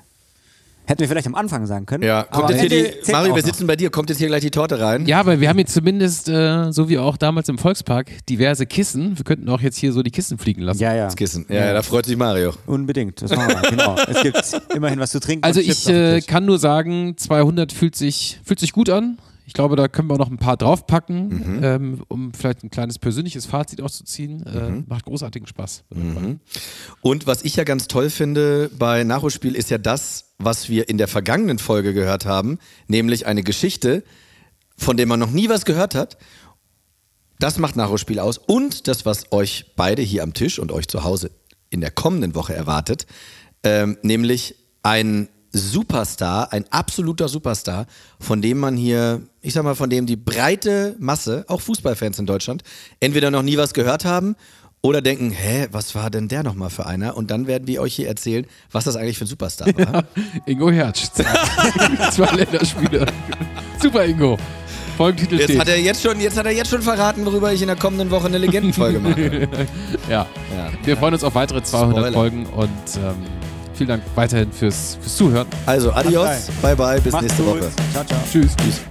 Hätten wir vielleicht am Anfang sagen können. Ja, kommt jetzt hier die, Mario, wir noch. sitzen bei dir, kommt jetzt hier gleich die Torte rein? ja, aber wir haben jetzt zumindest, äh, so wie auch damals im Volkspark, diverse Kissen. Wir könnten auch jetzt hier so die Kissen fliegen lassen. Ja, ja. Das Kissen. Ja, ja, da freut sich Mario. Unbedingt. Das machen wir. genau. Es gibt immerhin was zu trinken. Also und Chips ich äh, kann nur sagen, 200 fühlt sich, fühlt sich gut an. Ich glaube, da können wir noch ein paar draufpacken, Mhm. ähm, um vielleicht ein kleines persönliches Fazit auszuziehen. Äh, Mhm. Macht großartigen Spaß. Und was ich ja ganz toll finde bei Nachholspiel ist ja das, was wir in der vergangenen Folge gehört haben, nämlich eine Geschichte, von der man noch nie was gehört hat. Das macht Nachholspiel aus. Und das, was euch beide hier am Tisch und euch zu Hause in der kommenden Woche erwartet, ähm, nämlich ein Superstar, ein absoluter Superstar, von dem man hier, ich sag mal, von dem die breite Masse, auch Fußballfans in Deutschland, entweder noch nie was gehört haben oder denken, hä, was war denn der nochmal für einer? Und dann werden wir euch hier erzählen, was das eigentlich für ein Superstar war. Ingo Hertz. Zwei Länderspiele. Super, Ingo. Folgentitel Jetzt steht. hat, er jetzt, schon, jetzt hat er jetzt schon verraten, worüber ich in der kommenden Woche eine Legendenfolge mache. ja. Ja. Wir freuen uns auf weitere 200 Spoiler. Folgen und ähm, vielen Dank weiterhin fürs, fürs Zuhören. Also, adios, bye bye, bis Macht's nächste gut. Woche. Ciao, ciao. Tschüss. Tschüss.